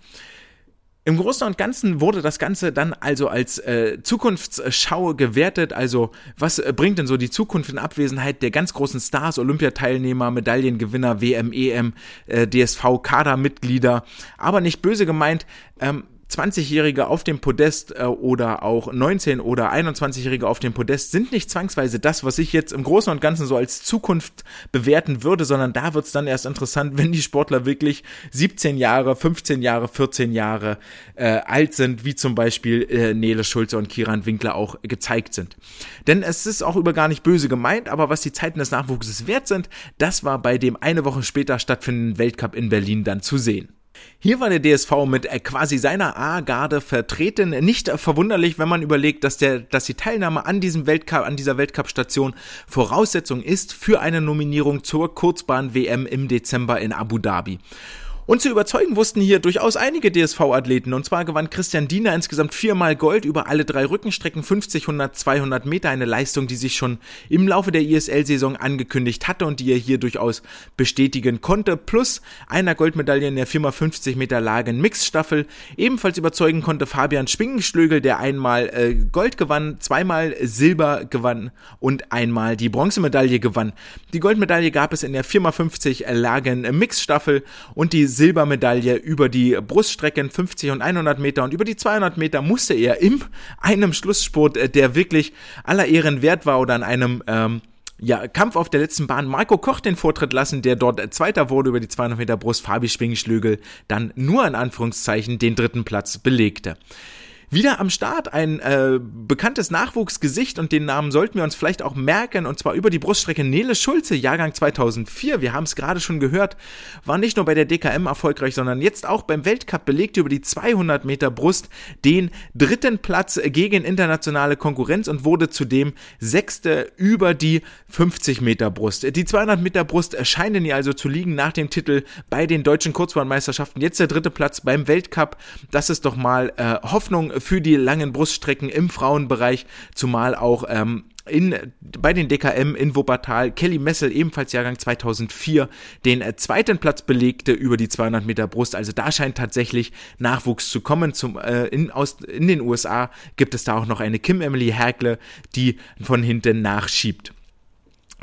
Im Großen und Ganzen wurde das Ganze dann also als äh, Zukunftsschau gewertet. Also was äh, bringt denn so die Zukunft in Abwesenheit der ganz großen Stars, Olympiateilnehmer, Medaillengewinner, WM, EM, äh, DSV, Kadermitglieder. Aber nicht böse gemeint. Ähm, 20-Jährige auf dem Podest äh, oder auch 19- oder 21-Jährige auf dem Podest sind nicht zwangsweise das, was ich jetzt im Großen und Ganzen so als Zukunft bewerten würde, sondern da wird es dann erst interessant, wenn die Sportler wirklich 17 Jahre, 15 Jahre, 14 Jahre äh, alt sind, wie zum Beispiel äh, Nele Schulze und Kiran Winkler auch gezeigt sind. Denn es ist auch über gar nicht böse gemeint, aber was die Zeiten des Nachwuchses wert sind, das war bei dem eine Woche später stattfindenden Weltcup in Berlin dann zu sehen. Hier war der DSV mit äh, quasi seiner A-Garde vertreten. Nicht verwunderlich, wenn man überlegt, dass, der, dass die Teilnahme an diesem Weltcup, an dieser Weltcup-Station Voraussetzung ist für eine Nominierung zur Kurzbahn-WM im Dezember in Abu Dhabi. Und zu überzeugen wussten hier durchaus einige DSV-Athleten. Und zwar gewann Christian Diener insgesamt viermal Gold über alle drei Rückenstrecken, 50, 100, 200 Meter. Eine Leistung, die sich schon im Laufe der ISL-Saison angekündigt hatte und die er hier durchaus bestätigen konnte. Plus einer Goldmedaille in der 4x50 Meter Lagen Mixstaffel. Ebenfalls überzeugen konnte Fabian Schwingenschlögel, der einmal äh, Gold gewann, zweimal Silber gewann und einmal die Bronzemedaille gewann. Die Goldmedaille gab es in der 4x50 Lagen Mixstaffel und die Silbermedaille über die Bruststrecken 50 und 100 Meter und über die 200 Meter musste er in einem Schlussspurt, äh, der wirklich aller Ehren wert war oder an einem ähm, ja, Kampf auf der letzten Bahn Marco Koch den Vortritt lassen, der dort Zweiter wurde über die 200 Meter Brust, Fabi Schwingschlögel dann nur in Anführungszeichen den dritten Platz belegte. Wieder am Start ein äh, bekanntes Nachwuchsgesicht und den Namen sollten wir uns vielleicht auch merken und zwar über die Bruststrecke Nele Schulze, Jahrgang 2004. Wir haben es gerade schon gehört, war nicht nur bei der DKM erfolgreich, sondern jetzt auch beim Weltcup belegt über die 200 Meter Brust den dritten Platz gegen internationale Konkurrenz und wurde zudem sechste über die 50 Meter Brust. Die 200 Meter Brust erscheinen ihr also zu liegen nach dem Titel bei den deutschen Kurzbahnmeisterschaften. Jetzt der dritte Platz beim Weltcup. Das ist doch mal äh, Hoffnung für die langen Bruststrecken im Frauenbereich, zumal auch ähm, in, bei den DKM in Wuppertal Kelly Messel, ebenfalls Jahrgang 2004, den äh, zweiten Platz belegte über die 200 Meter Brust. Also da scheint tatsächlich Nachwuchs zu kommen. Zum, äh, in, aus, in den USA gibt es da auch noch eine Kim Emily Herkle, die von hinten nachschiebt.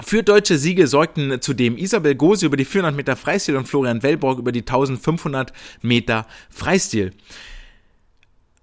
Für deutsche Siege sorgten zudem Isabel Gose über die 400 Meter Freistil und Florian Wellborg über die 1500 Meter Freistil.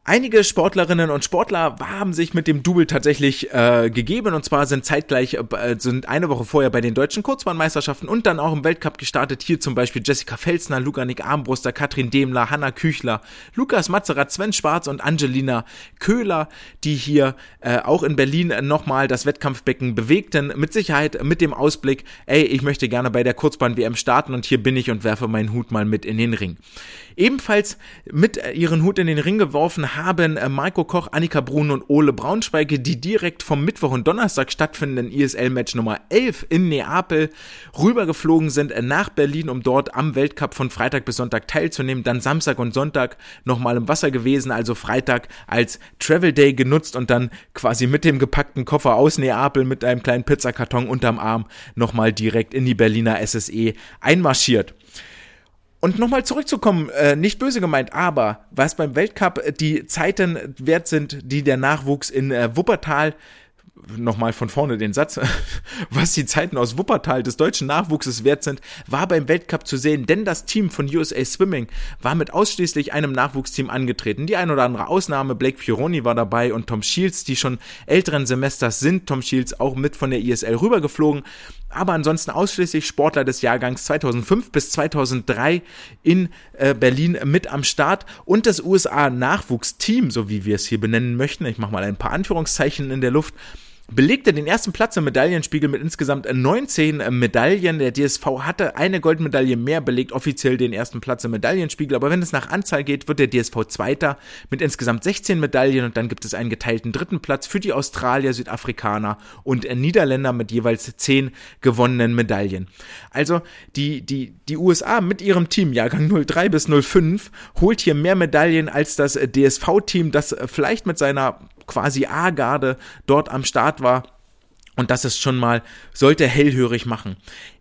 Einige Sportlerinnen und Sportler haben sich mit dem Double tatsächlich äh, gegeben und zwar sind zeitgleich, äh, sind eine Woche vorher bei den deutschen Kurzbahnmeisterschaften und dann auch im Weltcup gestartet. Hier zum Beispiel Jessica Felsner, Luganik Armbruster, Katrin Demler, Hanna Küchler, Lukas Mazerat, Sven Schwarz und Angelina Köhler, die hier äh, auch in Berlin nochmal das Wettkampfbecken bewegten. Mit Sicherheit mit dem Ausblick, ey, ich möchte gerne bei der Kurzbahn-WM starten und hier bin ich und werfe meinen Hut mal mit in den Ring. Ebenfalls mit ihren Hut in den Ring geworfen haben äh, Marco Koch, Annika Brun und Ole Braunschweige, die direkt vom Mittwoch und Donnerstag stattfindenden ISL-Match Nummer 11 in Neapel rübergeflogen sind äh, nach Berlin, um dort am Weltcup von Freitag bis Sonntag teilzunehmen. Dann Samstag und Sonntag nochmal im Wasser gewesen, also Freitag als Travel Day genutzt und dann quasi mit dem gepackten Koffer aus Neapel mit einem kleinen Pizzakarton unterm Arm nochmal direkt in die Berliner SSE einmarschiert. Und nochmal zurückzukommen, äh, nicht böse gemeint, aber was beim Weltcup die Zeiten wert sind, die der Nachwuchs in äh, Wuppertal nochmal von vorne den Satz, was die Zeiten aus Wuppertal des deutschen Nachwuchses wert sind, war beim Weltcup zu sehen, denn das Team von USA Swimming war mit ausschließlich einem Nachwuchsteam angetreten. Die ein oder andere Ausnahme, Blake Fioroni war dabei und Tom Shields, die schon älteren Semesters sind, Tom Shields auch mit von der ISL rübergeflogen, aber ansonsten ausschließlich Sportler des Jahrgangs 2005 bis 2003 in äh, Berlin mit am Start. Und das USA Nachwuchsteam, so wie wir es hier benennen möchten, ich mache mal ein paar Anführungszeichen in der Luft, belegte den ersten Platz im Medaillenspiegel mit insgesamt 19 Medaillen. Der DSV hatte eine Goldmedaille mehr, belegt offiziell den ersten Platz im Medaillenspiegel. Aber wenn es nach Anzahl geht, wird der DSV Zweiter mit insgesamt 16 Medaillen und dann gibt es einen geteilten dritten Platz für die Australier, Südafrikaner und Niederländer mit jeweils 10 gewonnenen Medaillen. Also die, die, die USA mit ihrem Team, Jahrgang 03 bis 05, holt hier mehr Medaillen als das DSV-Team, das vielleicht mit seiner quasi A-Garde dort am Start war. Und das ist schon mal, sollte hellhörig machen.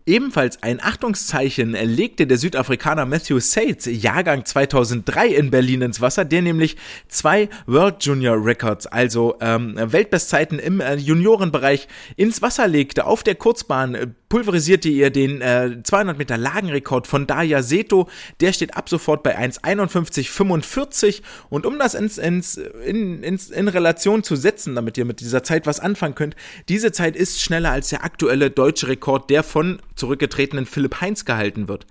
Ebenfalls ein Achtungszeichen legte der Südafrikaner Matthew Sates Jahrgang 2003 in Berlin ins Wasser, der nämlich zwei World Junior Records, also ähm, Weltbestzeiten im äh, Juniorenbereich, ins Wasser legte. Auf der Kurzbahn pulverisierte ihr den äh, 200 Meter Lagenrekord von Daya Seto. Der steht ab sofort bei 1,51,45 und um das ins, ins, in, ins, in Relation zu setzen, damit ihr mit dieser Zeit was anfangen könnt, diese Zeit ist schneller als der aktuelle deutsche Rekord, der von zurückgetretenen Philipp Heinz gehalten wird.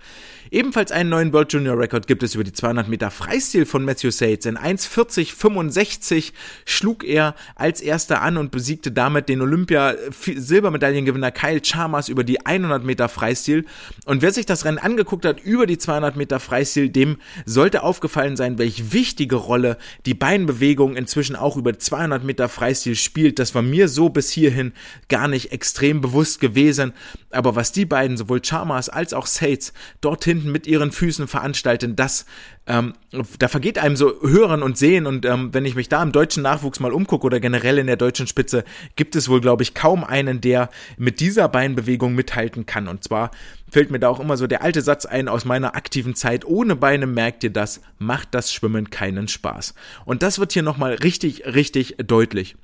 Ebenfalls einen neuen World Junior Record gibt es über die 200 Meter Freistil von Matthew Sates. In 1,40,65 schlug er als erster an und besiegte damit den Olympia-Silbermedaillengewinner Kyle Chalmers über die 100 Meter Freistil. Und wer sich das Rennen angeguckt hat über die 200 Meter Freistil, dem sollte aufgefallen sein, welche wichtige Rolle die Beinbewegung inzwischen auch über 200 Meter Freistil spielt. Das war mir so bis hierhin gar nicht extrem bewusst gewesen. Aber was die beiden, sowohl Chalmers als auch Sates, dorthin hinten mit ihren Füßen veranstalten, das, ähm, da vergeht einem so Hören und Sehen und ähm, wenn ich mich da im deutschen Nachwuchs mal umgucke oder generell in der deutschen Spitze, gibt es wohl, glaube ich, kaum einen, der mit dieser Beinbewegung mithalten kann. Und zwar fällt mir da auch immer so der alte Satz ein aus meiner aktiven Zeit, ohne Beine merkt ihr das, macht das Schwimmen keinen Spaß. Und das wird hier nochmal richtig, richtig deutlich.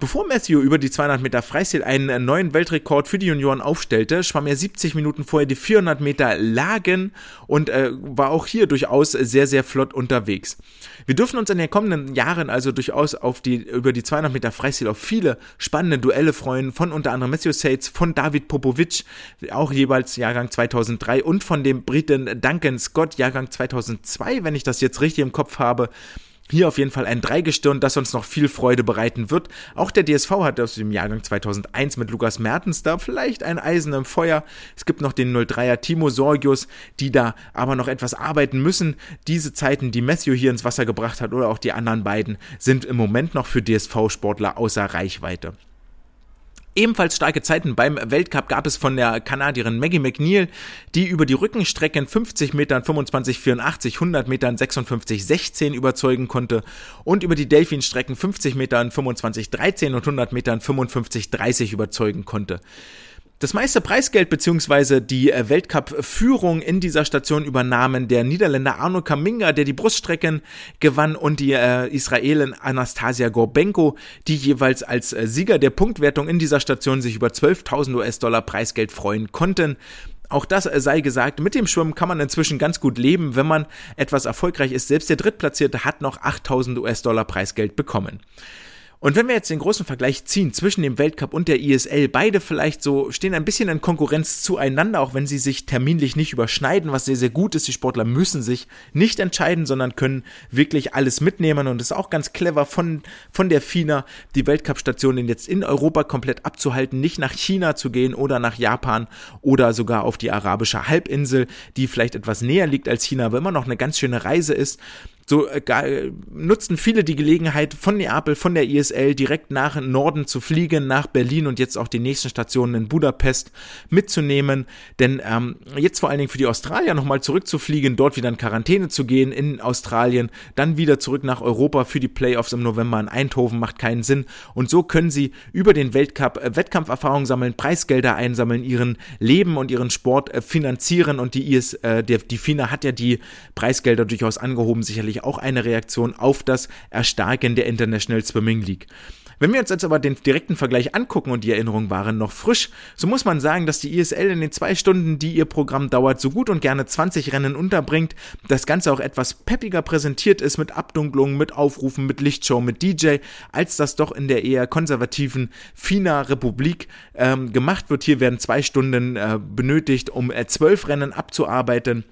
Bevor Matthew über die 200 Meter Freistil einen neuen Weltrekord für die Junioren aufstellte, schwamm er 70 Minuten vorher die 400 Meter Lagen und äh, war auch hier durchaus sehr, sehr flott unterwegs. Wir dürfen uns in den kommenden Jahren also durchaus auf die, über die 200 Meter Freistil auf viele spannende Duelle freuen, von unter anderem Matthew Sates, von David Popovic, auch jeweils Jahrgang 2003 und von dem Briten Duncan Scott, Jahrgang 2002, wenn ich das jetzt richtig im Kopf habe. Hier auf jeden Fall ein Dreigestirn, das uns noch viel Freude bereiten wird. Auch der DSV hat aus dem Jahrgang 2001 mit Lukas Mertens da vielleicht ein Eisen im Feuer. Es gibt noch den 03er Timo Sorgius, die da aber noch etwas arbeiten müssen. Diese Zeiten, die Matthew hier ins Wasser gebracht hat oder auch die anderen beiden, sind im Moment noch für DSV-Sportler außer Reichweite. Ebenfalls starke Zeiten beim Weltcup gab es von der Kanadierin Maggie McNeil, die über die Rückenstrecken 50 Metern 25, 84, 100 Metern 56, 16 überzeugen konnte und über die Delfin-Strecken 50 Metern 25, 13 und 100 Metern 55, 30 überzeugen konnte. Das meiste Preisgeld bzw. die äh, Weltcup-Führung in dieser Station übernahmen der Niederländer Arno Kaminga, der die Bruststrecken gewann, und die äh, Israelin Anastasia Gorbenko, die jeweils als äh, Sieger der Punktwertung in dieser Station sich über 12.000 US-Dollar Preisgeld freuen konnten. Auch das äh, sei gesagt, mit dem Schwimmen kann man inzwischen ganz gut leben, wenn man etwas erfolgreich ist. Selbst der Drittplatzierte hat noch 8000 US-Dollar Preisgeld bekommen. Und wenn wir jetzt den großen Vergleich ziehen zwischen dem Weltcup und der ISL, beide vielleicht so stehen ein bisschen in Konkurrenz zueinander, auch wenn sie sich terminlich nicht überschneiden, was sehr, sehr gut ist. Die Sportler müssen sich nicht entscheiden, sondern können wirklich alles mitnehmen und ist auch ganz clever von, von der FINA, die Weltcup-Stationen jetzt in Europa komplett abzuhalten, nicht nach China zu gehen oder nach Japan oder sogar auf die arabische Halbinsel, die vielleicht etwas näher liegt als China, aber immer noch eine ganz schöne Reise ist so äh, nutzten viele die Gelegenheit von Neapel, von der ISL direkt nach Norden zu fliegen, nach Berlin und jetzt auch die nächsten Stationen in Budapest mitzunehmen. Denn ähm, jetzt vor allen Dingen für die Australier nochmal zurückzufliegen, dort wieder in Quarantäne zu gehen in Australien, dann wieder zurück nach Europa für die Playoffs im November in Eindhoven macht keinen Sinn. Und so können sie über den Weltcup äh, Wettkampferfahrung sammeln, Preisgelder einsammeln, ihren Leben und ihren Sport äh, finanzieren und die IS, äh, der, die FINA hat ja die Preisgelder durchaus angehoben, sicherlich auch eine Reaktion auf das Erstarken der International Swimming League. Wenn wir uns jetzt aber den direkten Vergleich angucken und die Erinnerungen waren noch frisch, so muss man sagen, dass die ISL in den zwei Stunden, die ihr Programm dauert, so gut und gerne 20 Rennen unterbringt, das Ganze auch etwas peppiger präsentiert ist mit Abdunklungen, mit Aufrufen, mit Lichtshow, mit DJ, als das doch in der eher konservativen FINA Republik ähm, gemacht wird. Hier werden zwei Stunden äh, benötigt, um äh, zwölf Rennen abzuarbeiten.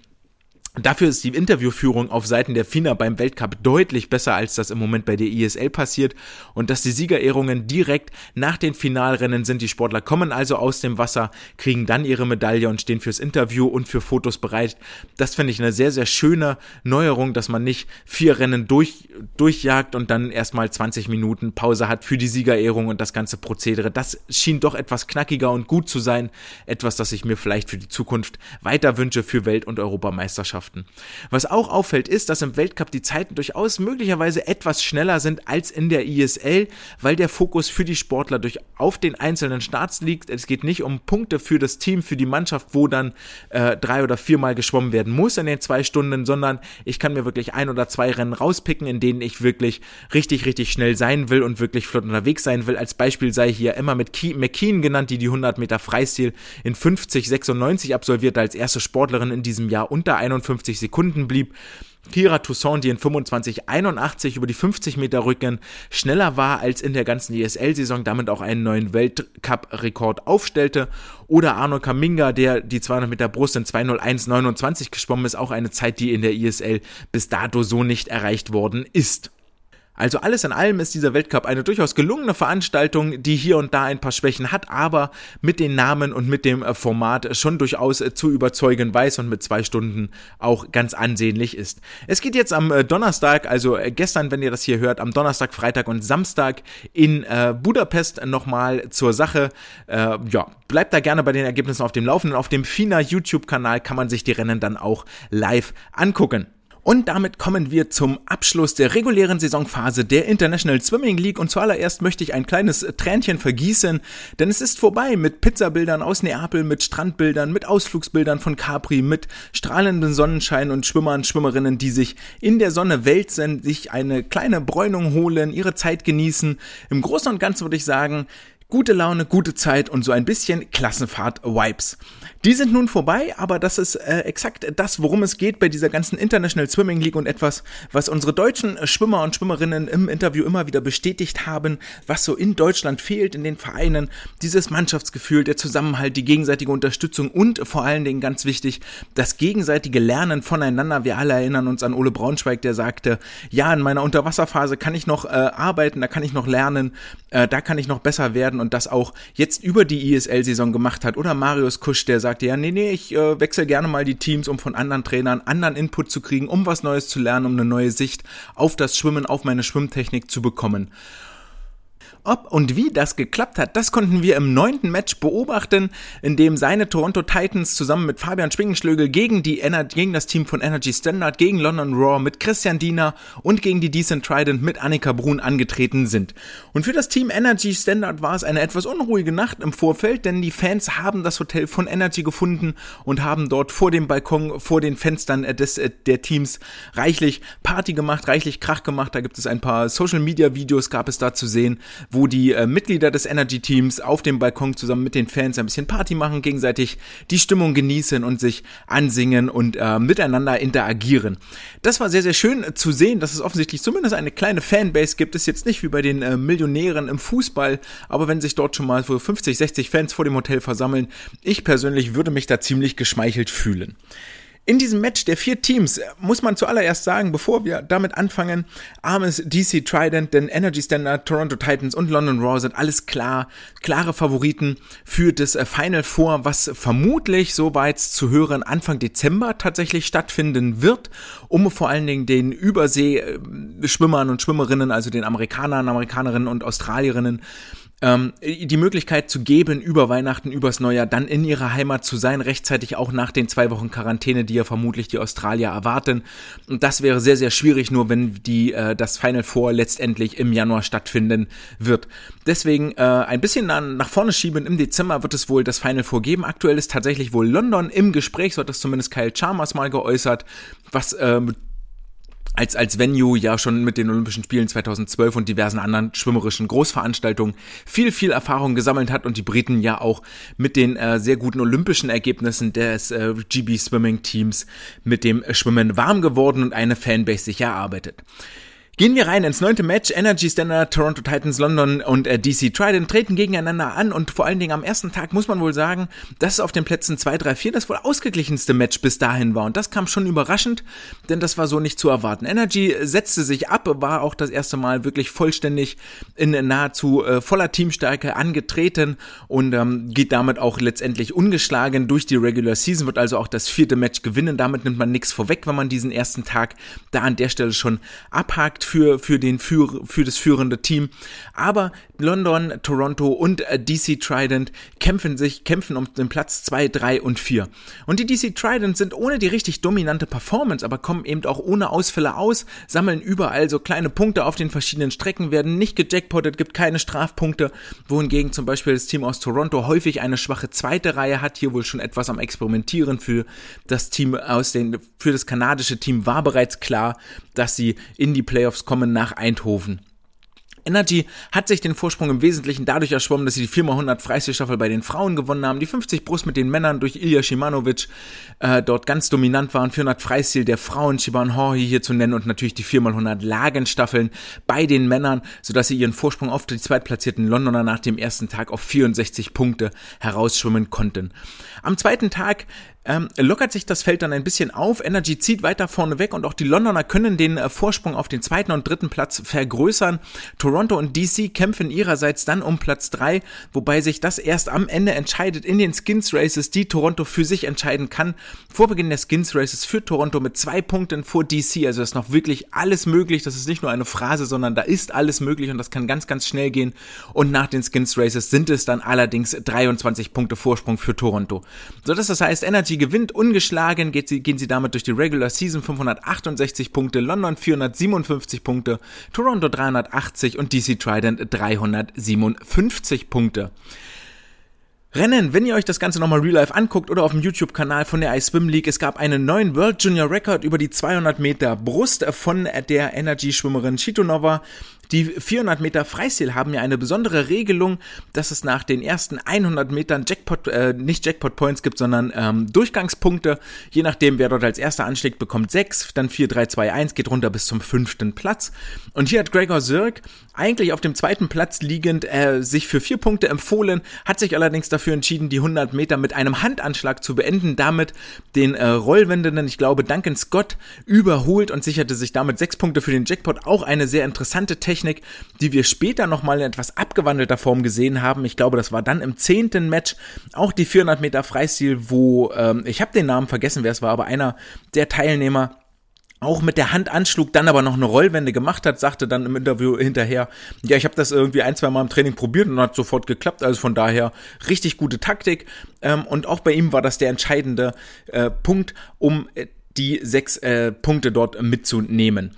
Dafür ist die Interviewführung auf Seiten der FINA beim Weltcup deutlich besser, als das im Moment bei der ISL passiert und dass die Siegerehrungen direkt nach den Finalrennen sind. Die Sportler kommen also aus dem Wasser, kriegen dann ihre Medaille und stehen fürs Interview und für Fotos bereit. Das finde ich eine sehr, sehr schöne Neuerung, dass man nicht vier Rennen durch, durchjagt und dann erstmal 20 Minuten Pause hat für die Siegerehrung und das ganze Prozedere. Das schien doch etwas knackiger und gut zu sein. Etwas, das ich mir vielleicht für die Zukunft weiter wünsche für Welt- und Europameisterschaften. Mannschaften. Was auch auffällt, ist, dass im Weltcup die Zeiten durchaus möglicherweise etwas schneller sind als in der ISL, weil der Fokus für die Sportler durch auf den einzelnen Starts liegt. Es geht nicht um Punkte für das Team, für die Mannschaft, wo dann äh, drei oder viermal geschwommen werden muss in den zwei Stunden, sondern ich kann mir wirklich ein oder zwei Rennen rauspicken, in denen ich wirklich richtig, richtig schnell sein will und wirklich flott unterwegs sein will. Als Beispiel sei hier Emma McKean genannt, die die 100 Meter Freistil in 50, 96 absolviert als erste Sportlerin in diesem Jahr unter 51 52 Sekunden blieb. Kira Toussaint, die in 25,81 über die 50 Meter Rücken schneller war als in der ganzen ESL-Saison, damit auch einen neuen Weltcup-Rekord aufstellte. Oder Arno Kaminga, der die 200 Meter Brust in 201,29 geschwommen ist, auch eine Zeit, die in der ESL bis dato so nicht erreicht worden ist. Also alles in allem ist dieser Weltcup eine durchaus gelungene Veranstaltung, die hier und da ein paar Schwächen hat, aber mit den Namen und mit dem äh, Format schon durchaus äh, zu überzeugen weiß und mit zwei Stunden auch ganz ansehnlich ist. Es geht jetzt am äh, Donnerstag, also gestern, wenn ihr das hier hört, am Donnerstag, Freitag und Samstag in Budapest nochmal zur Sache. Ja, bleibt da gerne bei den Ergebnissen auf dem Laufenden. Auf dem FINA YouTube-Kanal kann man sich die Rennen dann auch live angucken. Und damit kommen wir zum Abschluss der regulären Saisonphase der International Swimming League. Und zuallererst möchte ich ein kleines Tränchen vergießen, denn es ist vorbei mit Pizzabildern aus Neapel, mit Strandbildern, mit Ausflugsbildern von Capri, mit strahlenden Sonnenschein und Schwimmern, Schwimmerinnen, die sich in der Sonne wälzen, sich eine kleine Bräunung holen, ihre Zeit genießen. Im Großen und Ganzen würde ich sagen, gute Laune, gute Zeit und so ein bisschen Klassenfahrt-Vibes. Die sind nun vorbei, aber das ist äh, exakt das, worum es geht bei dieser ganzen International Swimming League und etwas, was unsere deutschen Schwimmer und Schwimmerinnen im Interview immer wieder bestätigt haben, was so in Deutschland fehlt, in den Vereinen, dieses Mannschaftsgefühl, der Zusammenhalt, die gegenseitige Unterstützung und vor allen Dingen ganz wichtig, das gegenseitige Lernen voneinander. Wir alle erinnern uns an Ole Braunschweig, der sagte, ja, in meiner Unterwasserphase kann ich noch äh, arbeiten, da kann ich noch lernen, äh, da kann ich noch besser werden und das auch jetzt über die ISL-Saison gemacht hat. Oder Marius Kusch, der sagt, sagte, ja, nee, nee, ich äh, wechsle gerne mal die Teams, um von anderen Trainern anderen Input zu kriegen, um was Neues zu lernen, um eine neue Sicht auf das Schwimmen, auf meine Schwimmtechnik zu bekommen. Ob und wie das geklappt hat, das konnten wir im neunten Match beobachten, in dem seine Toronto Titans zusammen mit Fabian Schwingenschlögel gegen, die gegen das Team von Energy Standard, gegen London Raw mit Christian Diener und gegen die Decent Trident mit Annika Brun angetreten sind. Und für das Team Energy Standard war es eine etwas unruhige Nacht im Vorfeld, denn die Fans haben das Hotel von Energy gefunden und haben dort vor dem Balkon, vor den Fenstern des, äh, der Teams reichlich Party gemacht, reichlich Krach gemacht. Da gibt es ein paar Social Media Videos, gab es da zu sehen, wo die äh, Mitglieder des Energy Teams auf dem Balkon zusammen mit den Fans ein bisschen Party machen, gegenseitig die Stimmung genießen und sich ansingen und äh, miteinander interagieren. Das war sehr, sehr schön zu sehen, dass es offensichtlich zumindest eine kleine Fanbase gibt. Ist jetzt nicht wie bei den äh, Millionären im Fußball, aber wenn sich dort schon mal so 50, 60 Fans vor dem Hotel versammeln, ich persönlich würde mich da ziemlich geschmeichelt fühlen. In diesem Match der vier Teams äh, muss man zuallererst sagen, bevor wir damit anfangen, armes DC Trident, denn Energy Standard, Toronto Titans und London Raw sind alles klar, klare Favoriten für das äh, Final Four, was vermutlich, soweit zu hören, Anfang Dezember tatsächlich stattfinden wird, um vor allen Dingen den Übersee-Schwimmern und Schwimmerinnen, also den Amerikanern, Amerikanerinnen und Australierinnen, ähm, die Möglichkeit zu geben, über Weihnachten, übers Neujahr dann in ihrer Heimat zu sein, rechtzeitig auch nach den zwei Wochen Quarantäne, die ja vermutlich die Australier erwarten. Und das wäre sehr, sehr schwierig, nur wenn die äh, das Final Four letztendlich im Januar stattfinden wird. Deswegen äh, ein bisschen nach, nach vorne schieben. Im Dezember wird es wohl das Final Four geben. Aktuell ist tatsächlich wohl London im Gespräch, so hat das zumindest Kyle Chalmers mal geäußert, was äh, als, als Venue ja schon mit den Olympischen Spielen 2012 und diversen anderen schwimmerischen Großveranstaltungen viel, viel Erfahrung gesammelt hat und die Briten ja auch mit den äh, sehr guten olympischen Ergebnissen des äh, GB Swimming Teams mit dem Schwimmen warm geworden und eine Fanbase sich erarbeitet. Gehen wir rein ins neunte Match. Energy Standard, Toronto Titans London und äh, DC Trident treten gegeneinander an und vor allen Dingen am ersten Tag muss man wohl sagen, dass es auf den Plätzen 2, 3, 4 das wohl ausgeglichenste Match bis dahin war. Und das kam schon überraschend, denn das war so nicht zu erwarten. Energy setzte sich ab, war auch das erste Mal wirklich vollständig in nahezu äh, voller Teamstärke angetreten und ähm, geht damit auch letztendlich ungeschlagen durch die Regular Season, wird also auch das vierte Match gewinnen. Damit nimmt man nichts vorweg, wenn man diesen ersten Tag da an der Stelle schon abhakt für, für, den, für, für das führende Team. Aber London, Toronto und äh, DC Trident kämpfen sich, kämpfen um den Platz 2, 3 und 4. Und die DC Trident sind ohne die richtig dominante Performance, aber kommen eben auch ohne Ausfälle aus, sammeln überall so kleine Punkte auf den verschiedenen Strecken, werden nicht gejackpottet, gibt keine Strafpunkte, wohingegen zum Beispiel das Team aus Toronto häufig eine schwache zweite Reihe hat, hier wohl schon etwas am Experimentieren für das Team aus den, für das kanadische Team war bereits klar, dass sie in die Playoffs kommen nach Eindhoven. Energy hat sich den Vorsprung im Wesentlichen dadurch erschwommen, dass sie die 4x100 Freistilstaffel bei den Frauen gewonnen haben, die 50 Brust mit den Männern durch Ilya Shimanovic äh, dort ganz dominant waren, 400 Freistil der Frauen, Shiban Horhi hier zu nennen und natürlich die 4x100 Lagenstaffeln bei den Männern, sodass sie ihren Vorsprung auf die zweitplatzierten Londoner nach dem ersten Tag auf 64 Punkte herausschwimmen konnten. Am zweiten Tag ähm, lockert sich das Feld dann ein bisschen auf. Energy zieht weiter vorne weg und auch die Londoner können den äh, Vorsprung auf den zweiten und dritten Platz vergrößern. Toronto und DC kämpfen ihrerseits dann um Platz drei, wobei sich das erst am Ende entscheidet in den Skins Races, die Toronto für sich entscheiden kann. Vor Beginn der Skins Races führt Toronto mit zwei Punkten vor DC, also ist noch wirklich alles möglich. Das ist nicht nur eine Phrase, sondern da ist alles möglich und das kann ganz, ganz schnell gehen. Und nach den Skins Races sind es dann allerdings 23 Punkte Vorsprung für Toronto. So das heißt, Energy gewinnt ungeschlagen, sie, gehen sie damit durch die Regular Season 568 Punkte, London 457 Punkte, Toronto 380 und DC Trident 357 Punkte. Rennen, wenn ihr euch das Ganze nochmal real life anguckt oder auf dem YouTube-Kanal von der iSwim League, es gab einen neuen World Junior Record über die 200 Meter Brust von der Energy-Schwimmerin Chitonova. Die 400 Meter Freistil haben ja eine besondere Regelung, dass es nach den ersten 100 Metern Jackpot, äh, nicht Jackpot Points gibt, sondern ähm, Durchgangspunkte. Je nachdem, wer dort als erster anschlägt, bekommt 6, dann 4, 3, 2, 1, geht runter bis zum fünften Platz. Und hier hat Gregor Zirk eigentlich auf dem zweiten Platz liegend äh, sich für vier Punkte empfohlen, hat sich allerdings dafür entschieden, die 100 Meter mit einem Handanschlag zu beenden, damit den äh, Rollwendenden, ich glaube, Duncan Scott überholt und sicherte sich damit sechs Punkte für den Jackpot. Auch eine sehr interessante Technik Technik, die wir später nochmal in etwas abgewandelter Form gesehen haben. Ich glaube, das war dann im zehnten Match auch die 400 Meter Freistil, wo ähm, ich habe den Namen vergessen, wer es war, aber einer der Teilnehmer auch mit der Hand anschlug, dann aber noch eine Rollwende gemacht hat, sagte dann im Interview hinterher, ja, ich habe das irgendwie ein, zwei Mal im Training probiert und hat sofort geklappt. Also von daher richtig gute Taktik. Ähm, und auch bei ihm war das der entscheidende äh, Punkt, um äh, die sechs äh, Punkte dort mitzunehmen.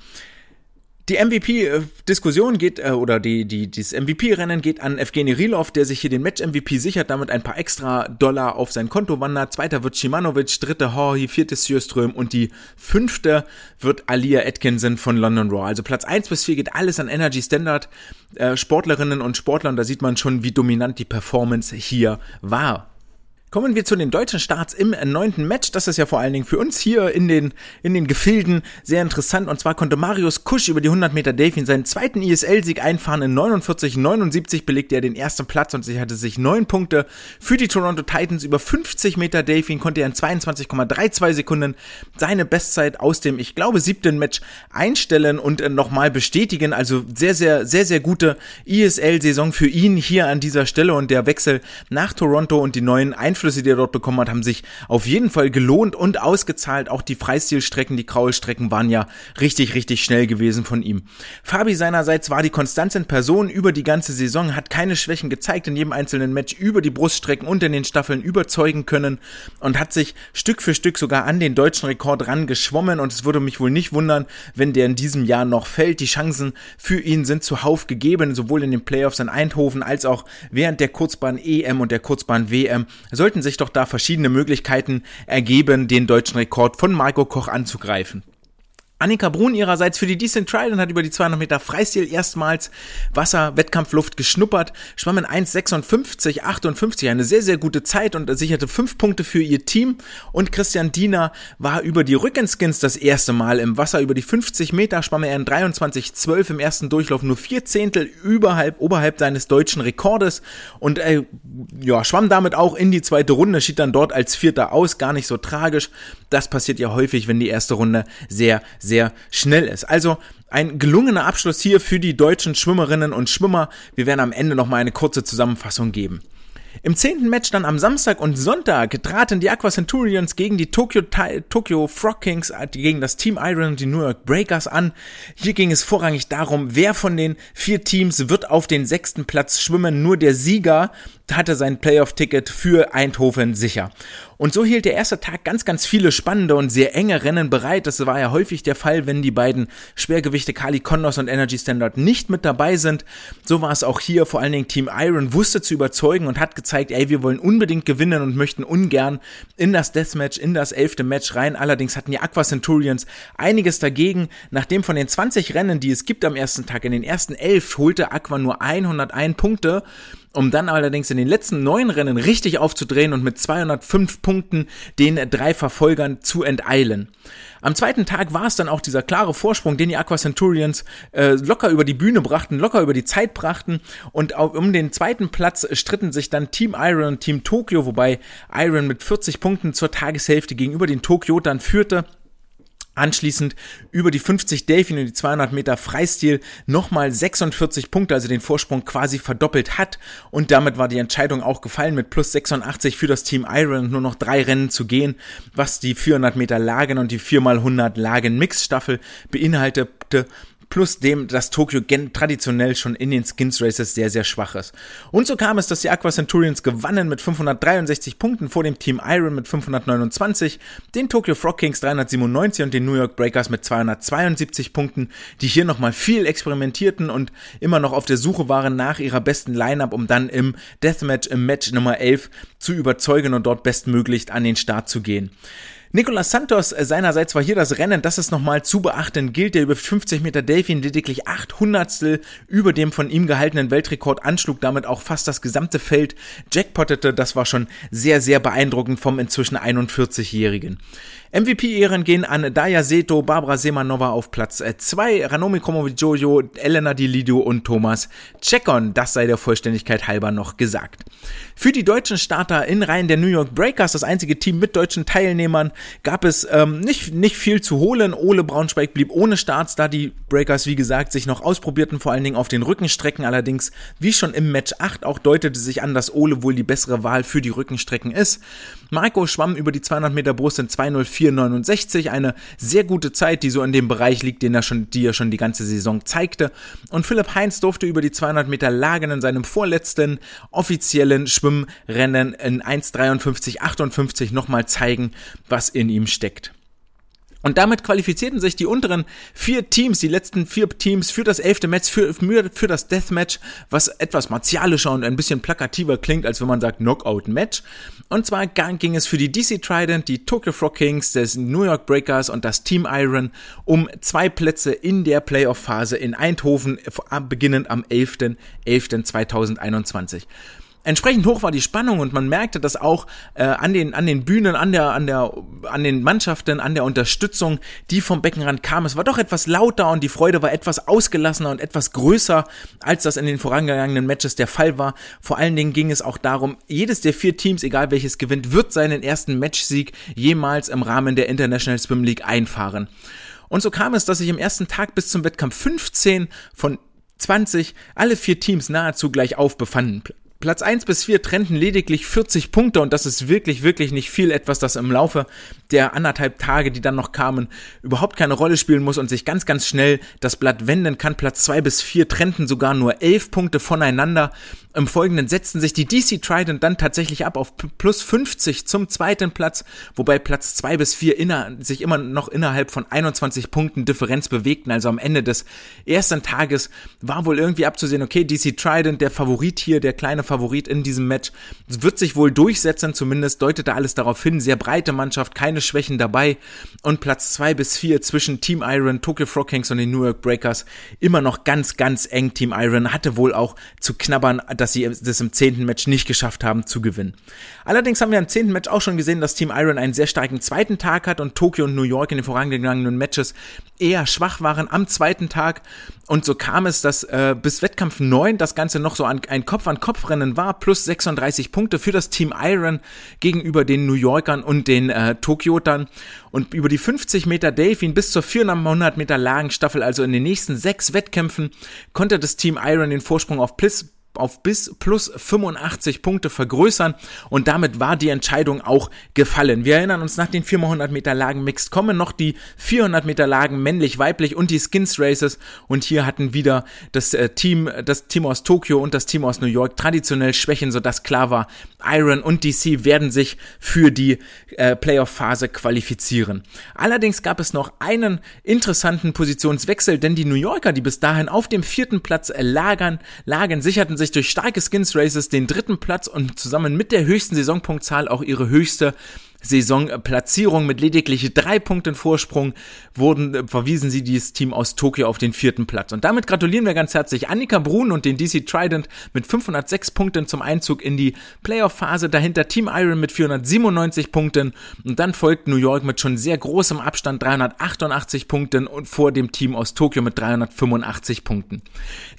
Die MVP-Diskussion geht, äh, oder die, die, dieses MVP-Rennen geht an Evgeny Rilov, der sich hier den Match-MVP sichert, damit ein paar extra Dollar auf sein Konto wandert. Zweiter wird Shimanovic, dritte Horhi, vierte Sjöström und die fünfte wird Alia Atkinson von London Raw. Also Platz eins bis vier geht alles an Energy Standard äh, Sportlerinnen und Sportlern. Da sieht man schon, wie dominant die Performance hier war. Kommen wir zu den deutschen Starts im neunten Match. Das ist ja vor allen Dingen für uns hier in den, in den Gefilden sehr interessant. Und zwar konnte Marius Kusch über die 100 Meter Delfin seinen zweiten ISL-Sieg einfahren. In 49,79 belegte er den ersten Platz und sicherte sich neun Punkte. Für die Toronto Titans über 50 Meter Delfin konnte er in 22,32 Sekunden seine Bestzeit aus dem, ich glaube, siebten Match einstellen und äh, nochmal bestätigen. Also sehr, sehr, sehr, sehr gute ISL-Saison für ihn hier an dieser Stelle und der Wechsel nach Toronto und die neuen Einflüsse Einflüsse, die er dort bekommen hat, haben sich auf jeden Fall gelohnt und ausgezahlt. Auch die Freistilstrecken, die Kraulstrecken waren ja richtig, richtig schnell gewesen von ihm. Fabi seinerseits war die Konstanz in Person über die ganze Saison, hat keine Schwächen gezeigt in jedem einzelnen Match über die Bruststrecken und in den Staffeln überzeugen können und hat sich Stück für Stück sogar an den deutschen Rekord rangeschwommen und es würde mich wohl nicht wundern, wenn der in diesem Jahr noch fällt. Die Chancen für ihn sind zuhauf gegeben, sowohl in den Playoffs in Eindhoven als auch während der Kurzbahn EM und der Kurzbahn WM. Soll sollten sich doch da verschiedene Möglichkeiten ergeben, den deutschen Rekord von Marco Koch anzugreifen. Annika Brun ihrerseits für die Decent Trial und hat über die 200 Meter Freistil erstmals Wasser, Wettkampfluft geschnuppert, schwamm in 1,56, 58, eine sehr, sehr gute Zeit und sicherte fünf Punkte für ihr Team. Und Christian Diener war über die Rückenskins das erste Mal im Wasser, über die 50 Meter schwamm er in 23,12 im ersten Durchlauf, nur vier Zehntel überhalb, oberhalb seines deutschen Rekordes. Und äh, ja, schwamm damit auch in die zweite Runde, schied dann dort als Vierter aus, gar nicht so tragisch. Das passiert ja häufig, wenn die erste Runde sehr, sehr schnell ist. Also ein gelungener Abschluss hier für die deutschen Schwimmerinnen und Schwimmer. Wir werden am Ende nochmal eine kurze Zusammenfassung geben. Im zehnten Match dann am Samstag und Sonntag traten die Aqua Centurions gegen die Tokyo, Tokyo Frog Kings, äh, gegen das Team Iron und die New York Breakers an. Hier ging es vorrangig darum, wer von den vier Teams wird auf den sechsten Platz schwimmen. Nur der Sieger hatte sein Playoff-Ticket für Eindhoven sicher. Und so hielt der erste Tag ganz, ganz viele spannende und sehr enge Rennen bereit. Das war ja häufig der Fall, wenn die beiden Schwergewichte Kali Kondos und Energy Standard nicht mit dabei sind. So war es auch hier. Vor allen Dingen Team Iron wusste zu überzeugen und hat gezeigt, ey, wir wollen unbedingt gewinnen und möchten ungern in das Deathmatch, in das elfte Match rein. Allerdings hatten die Aqua Centurions einiges dagegen. Nachdem von den 20 Rennen, die es gibt am ersten Tag, in den ersten elf holte Aqua nur 101 Punkte um dann allerdings in den letzten neun Rennen richtig aufzudrehen und mit 205 Punkten den drei Verfolgern zu enteilen. Am zweiten Tag war es dann auch dieser klare Vorsprung, den die Aqua Centurions äh, locker über die Bühne brachten, locker über die Zeit brachten. Und um den zweiten Platz stritten sich dann Team Iron und Team Tokyo, wobei Iron mit 40 Punkten zur Tageshälfte gegenüber den Tokyo dann führte Anschließend über die 50 Delfin und die 200 Meter Freistil nochmal 46 Punkte, also den Vorsprung quasi verdoppelt hat. Und damit war die Entscheidung auch gefallen mit plus 86 für das Team Iron nur noch drei Rennen zu gehen, was die 400 Meter Lagen und die 4x100 Lagen Mixstaffel beinhaltete plus dem, dass Tokio traditionell schon in den Skins Races sehr, sehr schwach ist. Und so kam es, dass die Aqua Centurions gewannen mit 563 Punkten vor dem Team Iron mit 529, den Tokyo Frog Kings 397 und den New York Breakers mit 272 Punkten, die hier nochmal viel experimentierten und immer noch auf der Suche waren nach ihrer besten Lineup, um dann im Deathmatch im Match Nummer 11 zu überzeugen und dort bestmöglich an den Start zu gehen. Nicolas Santos äh, seinerseits war hier das Rennen, das es nochmal zu beachten gilt, der über 50 Meter Delfin lediglich 800 über dem von ihm gehaltenen Weltrekord anschlug, damit auch fast das gesamte Feld jackpottete. Das war schon sehr, sehr beeindruckend vom inzwischen 41-Jährigen. MVP-Ehren gehen an Daya Seto, Barbara Semanova auf Platz 2, äh, Ranomi Kromowidjojo, Elena Di Lidio und Thomas Czekon. Das sei der Vollständigkeit halber noch gesagt. Für die deutschen Starter in Reihen der New York Breakers, das einzige Team mit deutschen Teilnehmern, gab es ähm, nicht, nicht viel zu holen. Ole Braunschweig blieb ohne Starts, da die Breakers, wie gesagt, sich noch ausprobierten, vor allen Dingen auf den Rückenstrecken. Allerdings, wie schon im Match 8, auch deutete sich an, dass Ole wohl die bessere Wahl für die Rückenstrecken ist. Marco schwamm über die 200 Meter Brust in 2.04.69, eine sehr gute Zeit, die so in dem Bereich liegt, den er schon, die er schon die ganze Saison zeigte. Und Philipp Heinz durfte über die 200 Meter Lagen in seinem vorletzten offiziellen Schwimmrennen in 1.53.58 nochmal zeigen, was in ihm steckt. Und damit qualifizierten sich die unteren vier Teams, die letzten vier Teams für das elfte Match, für, für das Deathmatch, was etwas martialischer und ein bisschen plakativer klingt, als wenn man sagt Knockout-Match. Und zwar ging es für die DC Trident, die Tokyo Frog Kings, des New York Breakers und das Team Iron um zwei Plätze in der Playoff-Phase in Eindhoven, beginnend am 11.11.2021 entsprechend hoch war die Spannung und man merkte das auch äh, an den an den Bühnen, an der an der an den Mannschaften, an der Unterstützung, die vom Beckenrand kam. Es war doch etwas lauter und die Freude war etwas ausgelassener und etwas größer, als das in den vorangegangenen Matches der Fall war. Vor allen Dingen ging es auch darum, jedes der vier Teams, egal welches gewinnt, wird seinen ersten Matchsieg jemals im Rahmen der International Swim League einfahren. Und so kam es, dass sich im ersten Tag bis zum Wettkampf 15 von 20 alle vier Teams nahezu gleich auf befanden. Platz 1 bis 4 trennten lediglich 40 Punkte und das ist wirklich, wirklich nicht viel. Etwas, das im Laufe der anderthalb Tage, die dann noch kamen, überhaupt keine Rolle spielen muss und sich ganz, ganz schnell das Blatt wenden kann. Platz 2 bis 4 trennten sogar nur 11 Punkte voneinander. Im Folgenden setzten sich die DC Trident dann tatsächlich ab auf plus 50 zum zweiten Platz, wobei Platz 2 bis 4 inner, sich immer noch innerhalb von 21 Punkten Differenz bewegten. Also am Ende des ersten Tages war wohl irgendwie abzusehen, okay, DC Trident, der Favorit hier, der kleine Favorit in diesem Match, wird sich wohl durchsetzen, zumindest deutete alles darauf hin. Sehr breite Mannschaft, keine Schwächen dabei. Und Platz 2 bis 4 zwischen Team Iron, Tokyo Frog Kings und den New York Breakers immer noch ganz, ganz eng. Team Iron hatte wohl auch zu knabbern, dass sie das im zehnten Match nicht geschafft haben zu gewinnen. Allerdings haben wir im zehnten Match auch schon gesehen, dass Team Iron einen sehr starken zweiten Tag hat und Tokyo und New York in den vorangegangenen Matches eher schwach waren am zweiten Tag. Und so kam es, dass äh, bis Wettkampf 9 das Ganze noch so ein, ein Kopf-an-Kopf-Rennen war, plus 36 Punkte für das Team Iron gegenüber den New Yorkern und den äh, Tokyotern. Und über die 50 Meter Delfin bis zur 400 Meter Lagenstaffel, also in den nächsten sechs Wettkämpfen, konnte das Team Iron den Vorsprung auf plus auf bis plus 85 Punkte vergrößern und damit war die Entscheidung auch gefallen. Wir erinnern uns nach den 400 Meter Lagen Mixed kommen noch die 400 Meter Lagen männlich-weiblich und die Skins Races und hier hatten wieder das äh, Team, das Team aus Tokio und das Team aus New York traditionell Schwächen, sodass klar war, Iron und DC werden sich für die äh, Playoff-Phase qualifizieren. Allerdings gab es noch einen interessanten Positionswechsel, denn die New Yorker, die bis dahin auf dem vierten Platz lagern, lagen, sicherten sich durch starke Skins Races den dritten Platz und zusammen mit der höchsten Saisonpunktzahl auch ihre höchste Saisonplatzierung mit lediglich drei Punkten Vorsprung wurden, äh, verwiesen sie dieses Team aus Tokio auf den vierten Platz. Und damit gratulieren wir ganz herzlich Annika Brun und den DC Trident mit 506 Punkten zum Einzug in die Playoff-Phase. Dahinter Team Iron mit 497 Punkten und dann folgt New York mit schon sehr großem Abstand 388 Punkten und vor dem Team aus Tokio mit 385 Punkten.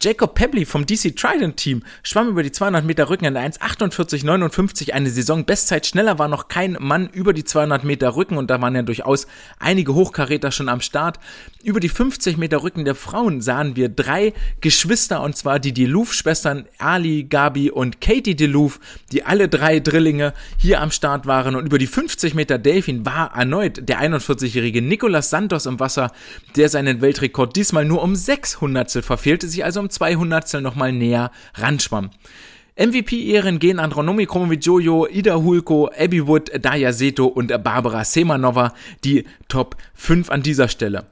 Jacob Pebley vom DC Trident Team schwamm über die 200 Meter Rücken in 1,48,59 eine Saison-Bestzeit. Schneller war noch kein Mann über die 200 Meter Rücken und da waren ja durchaus einige Hochkaräter schon am Start. Über die 50 Meter Rücken der Frauen sahen wir drei Geschwister und zwar die Delouf-Schwestern Ali, Gabi und Katie Delouf, die alle drei Drillinge hier am Start waren und über die 50 Meter Delfin war erneut der 41-jährige Nicolas Santos im Wasser, der seinen Weltrekord diesmal nur um 600 verfehlte, sich also um 200 nochmal näher ranschwamm. MVP-Ehren gehen an Ronomi Kromowidjojo, Ida Hulko, Abby Wood, Daya Seto und Barbara Semanova, die Top 5 an dieser Stelle.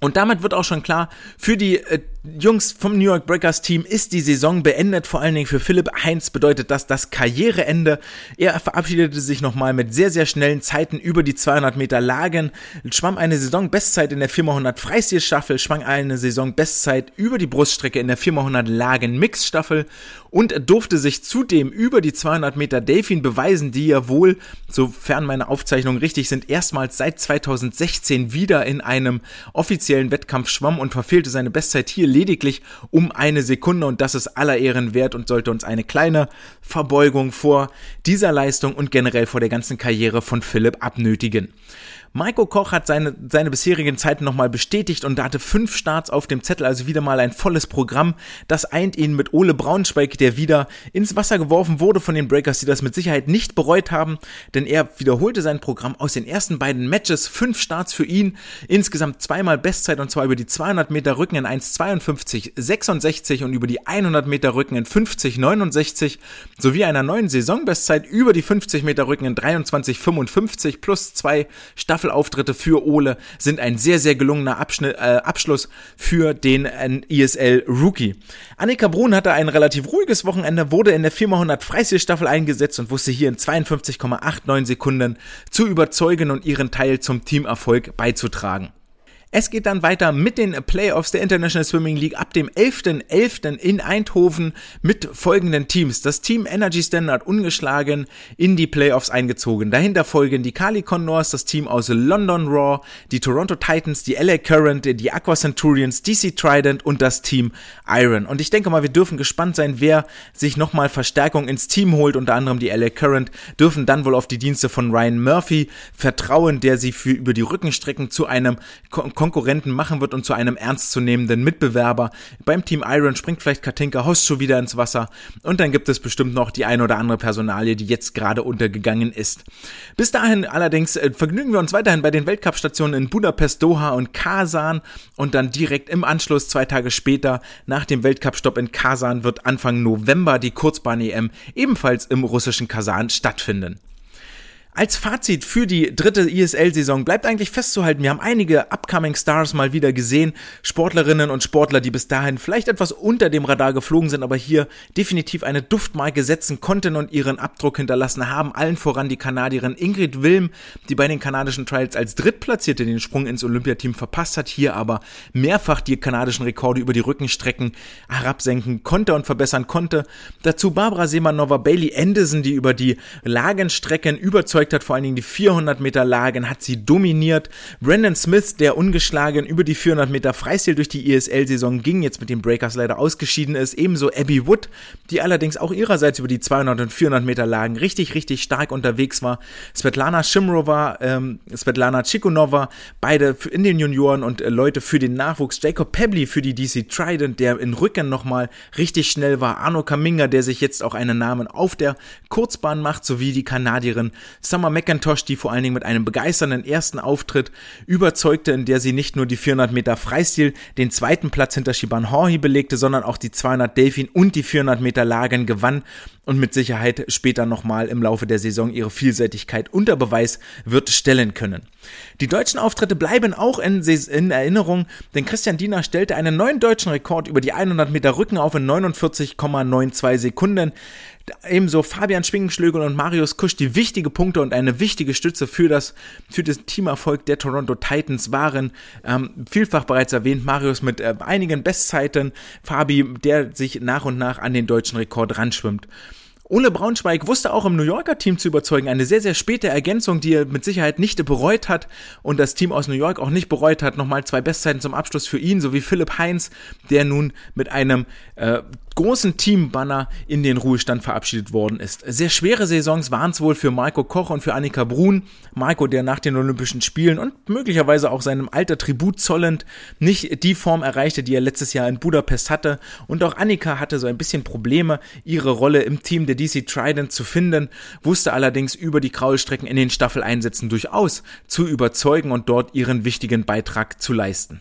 Und damit wird auch schon klar, für die äh, Jungs vom New York Breakers Team ist die Saison beendet. Vor allen Dingen für Philipp Heinz bedeutet das das Karriereende. Er verabschiedete sich nochmal mit sehr, sehr schnellen Zeiten über die 200 Meter Lagen, schwamm eine Saison-Bestzeit in der 4x100 Freistil-Staffel, schwang eine Saison-Bestzeit über die Bruststrecke in der 4x100 Lagen-Mix-Staffel und durfte sich zudem über die 200 Meter Delfin beweisen, die ja wohl, sofern meine Aufzeichnungen richtig sind, erstmals seit 2016 wieder in einem offiziellen Wettkampf schwamm und verfehlte seine Bestzeit hier lediglich um eine Sekunde und das ist aller Ehren wert und sollte uns eine kleine Verbeugung vor dieser Leistung und generell vor der ganzen Karriere von Philipp abnötigen. Maiko Koch hat seine, seine bisherigen Zeiten nochmal bestätigt und hatte fünf Starts auf dem Zettel, also wieder mal ein volles Programm. Das eint ihn mit Ole Braunschweig, der wieder ins Wasser geworfen wurde von den Breakers, die das mit Sicherheit nicht bereut haben, denn er wiederholte sein Programm aus den ersten beiden Matches. Fünf Starts für ihn, insgesamt zweimal Bestzeit und zwar über die 200 Meter Rücken in 1,52,66 und über die 100 Meter Rücken in 50,69 sowie einer neuen Saisonbestzeit über die 50 Meter Rücken in 23,55 plus zwei Staffeln Staffelauftritte für Ole sind ein sehr, sehr gelungener Abschnitt, äh, Abschluss für den äh, ISL Rookie. Annika Brun hatte ein relativ ruhiges Wochenende, wurde in der 4x100 Freistilstaffel eingesetzt und wusste hier in 52,89 Sekunden zu überzeugen und ihren Teil zum Teamerfolg beizutragen. Es geht dann weiter mit den Playoffs der International Swimming League ab dem 11.11. .11. in Eindhoven mit folgenden Teams. Das Team Energy Standard ungeschlagen in die Playoffs eingezogen. Dahinter folgen die Kali Condors, das Team aus London Raw, die Toronto Titans, die LA Current, die Aqua Centurions, DC Trident und das Team Iron. Und ich denke mal, wir dürfen gespannt sein, wer sich nochmal Verstärkung ins Team holt. Unter anderem die LA Current dürfen dann wohl auf die Dienste von Ryan Murphy vertrauen, der sie für über die Rückenstrecken zu einem Konkurrenten machen wird und zu einem ernstzunehmenden Mitbewerber. Beim Team Iron springt vielleicht Katinka Host schon wieder ins Wasser und dann gibt es bestimmt noch die ein oder andere Personalie, die jetzt gerade untergegangen ist. Bis dahin allerdings äh, vergnügen wir uns weiterhin bei den Weltcup-Stationen in Budapest, Doha und Kasan und dann direkt im Anschluss zwei Tage später nach dem Weltcup-Stopp in Kasan wird Anfang November die Kurzbahn-EM ebenfalls im russischen Kasan stattfinden. Als Fazit für die dritte ISL-Saison bleibt eigentlich festzuhalten, wir haben einige Upcoming Stars mal wieder gesehen, Sportlerinnen und Sportler, die bis dahin vielleicht etwas unter dem Radar geflogen sind, aber hier definitiv eine Duftmarke setzen konnten und ihren Abdruck hinterlassen haben. Allen voran die Kanadierin Ingrid Wilm, die bei den kanadischen Trials als Drittplatzierte den Sprung ins Olympiateam verpasst hat, hier aber mehrfach die kanadischen Rekorde über die Rückenstrecken herabsenken konnte und verbessern konnte. Dazu Barbara Semanova, Bailey Anderson, die über die Lagenstrecken überzeugt überzeugt hat, vor allen Dingen die 400 Meter Lagen hat sie dominiert. Brandon Smith, der ungeschlagen über die 400 Meter Freistil durch die ESL-Saison ging, jetzt mit den Breakers leider ausgeschieden ist. Ebenso Abby Wood, die allerdings auch ihrerseits über die 200 und 400 Meter Lagen richtig, richtig stark unterwegs war. Svetlana Shimrova, ähm, Svetlana Chikunova, beide in den Junioren und äh, Leute für den Nachwuchs. Jacob Pebley für die DC Trident, der in Rücken nochmal richtig schnell war. Arno Kaminga, der sich jetzt auch einen Namen auf der Kurzbahn macht, sowie die Kanadierin Summer McIntosh, die vor allen Dingen mit einem begeisternden ersten Auftritt überzeugte, in der sie nicht nur die 400 Meter Freistil den zweiten Platz hinter Shiban Horhi belegte, sondern auch die 200 Delfin und die 400 Meter Lagen gewann und mit Sicherheit später nochmal im Laufe der Saison ihre Vielseitigkeit unter Beweis wird stellen können. Die deutschen Auftritte bleiben auch in, in Erinnerung, denn Christian Diener stellte einen neuen deutschen Rekord über die 100 Meter Rücken auf in 49,92 Sekunden. Ebenso Fabian Schwingenschlögel und Marius Kusch, die wichtige Punkte und eine wichtige Stütze für das, für das Teamerfolg der Toronto Titans waren. Ähm, vielfach bereits erwähnt, Marius mit äh, einigen Bestzeiten, Fabi, der sich nach und nach an den deutschen Rekord ranschwimmt. Ole Braunschweig wusste auch im New Yorker Team zu überzeugen. Eine sehr, sehr späte Ergänzung, die er mit Sicherheit nicht bereut hat und das Team aus New York auch nicht bereut hat. Nochmal zwei Bestzeiten zum Abschluss für ihn, sowie Philipp Heinz, der nun mit einem äh, großen Teambanner in den Ruhestand verabschiedet worden ist. Sehr schwere Saisons waren es wohl für Marco Koch und für Annika Brun. Marco, der nach den Olympischen Spielen und möglicherweise auch seinem Alter Tribut zollend nicht die Form erreichte, die er letztes Jahr in Budapest hatte. Und auch Annika hatte so ein bisschen Probleme, ihre Rolle im Team der DC Trident zu finden, wusste allerdings über die Kraulstrecken in den Staffeleinsätzen durchaus zu überzeugen und dort ihren wichtigen Beitrag zu leisten.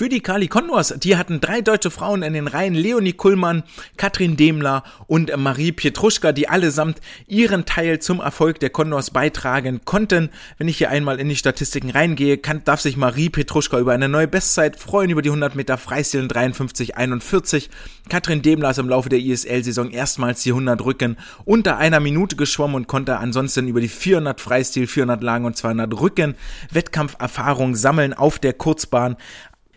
Für die Kali Condors, die hatten drei deutsche Frauen in den Reihen, Leonie Kullmann, Katrin Demler und Marie Pietruschka, die allesamt ihren Teil zum Erfolg der Condors beitragen konnten. Wenn ich hier einmal in die Statistiken reingehe, kann, darf sich Marie Pietruschka über eine neue Bestzeit freuen, über die 100 Meter Freistil 53,41. Katrin Demler ist im Laufe der ISL-Saison erstmals die 100 Rücken unter einer Minute geschwommen und konnte ansonsten über die 400 Freistil, 400 Lagen und 200 Rücken Wettkampferfahrung sammeln auf der Kurzbahn.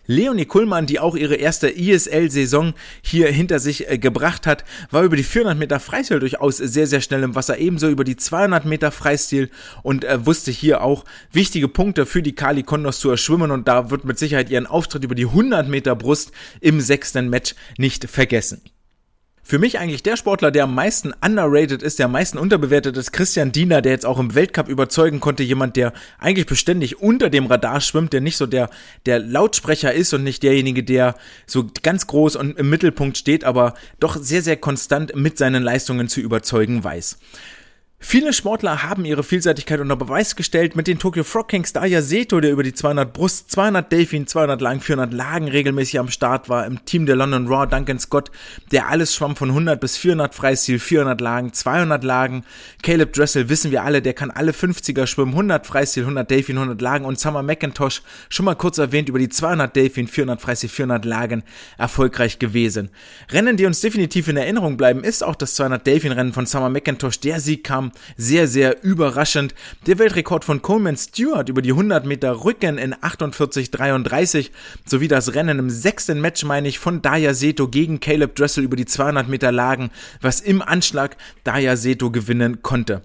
Leonie Kuhlmann, die auch ihre erste ISL-Saison hier hinter sich äh, gebracht hat, war über die 400 Meter Freistil durchaus sehr, sehr schnell im Wasser, ebenso über die 200 Meter Freistil und äh, wusste hier auch wichtige Punkte für die Kali Kondos zu erschwimmen und da wird mit Sicherheit ihren Auftritt über die 100 Meter Brust im sechsten Match nicht vergessen. Für mich eigentlich der Sportler, der am meisten underrated ist, der am meisten unterbewertet ist, Christian Diener, der jetzt auch im Weltcup überzeugen konnte, jemand, der eigentlich beständig unter dem Radar schwimmt, der nicht so der, der Lautsprecher ist und nicht derjenige, der so ganz groß und im Mittelpunkt steht, aber doch sehr, sehr konstant mit seinen Leistungen zu überzeugen weiß. Viele Sportler haben ihre Vielseitigkeit unter Beweis gestellt mit den Tokyo Frog Kings Daya Seto, der über die 200 Brust, 200 Delfin, 200 Lang, 400 Lagen regelmäßig am Start war, im Team der London Raw Duncan Scott, der alles schwamm von 100 bis 400 Freistil, 400 Lagen, 200 Lagen. Caleb Dressel wissen wir alle, der kann alle 50er schwimmen, 100 Freistil, 100 Delfin, 100 Lagen und Summer McIntosh, schon mal kurz erwähnt, über die 200 Delfin, 400 Freistil, 400 Lagen erfolgreich gewesen. Rennen, die uns definitiv in Erinnerung bleiben, ist auch das 200 Delfin Rennen von Summer McIntosh. Der Sieg kam sehr, sehr überraschend. Der Weltrekord von Coleman Stewart über die 100 Meter Rücken in 48,33 sowie das Rennen im sechsten Match, meine ich, von Daya Seto gegen Caleb Dressel über die 200 Meter Lagen, was im Anschlag Daya Seto gewinnen konnte.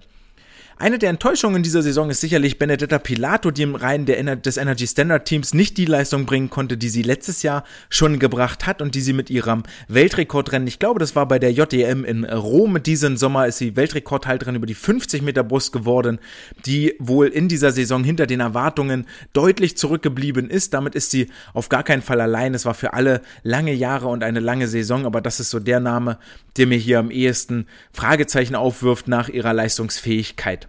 Eine der Enttäuschungen dieser Saison ist sicherlich Benedetta Pilato, die im Reihen der, des Energy Standard Teams nicht die Leistung bringen konnte, die sie letztes Jahr schon gebracht hat und die sie mit ihrem Weltrekordrennen, ich glaube, das war bei der JDM in Rom diesen Sommer, ist sie Weltrekordhalterin über die 50 Meter Brust geworden, die wohl in dieser Saison hinter den Erwartungen deutlich zurückgeblieben ist. Damit ist sie auf gar keinen Fall allein. Es war für alle lange Jahre und eine lange Saison, aber das ist so der Name, der mir hier am ehesten Fragezeichen aufwirft nach ihrer Leistungsfähigkeit.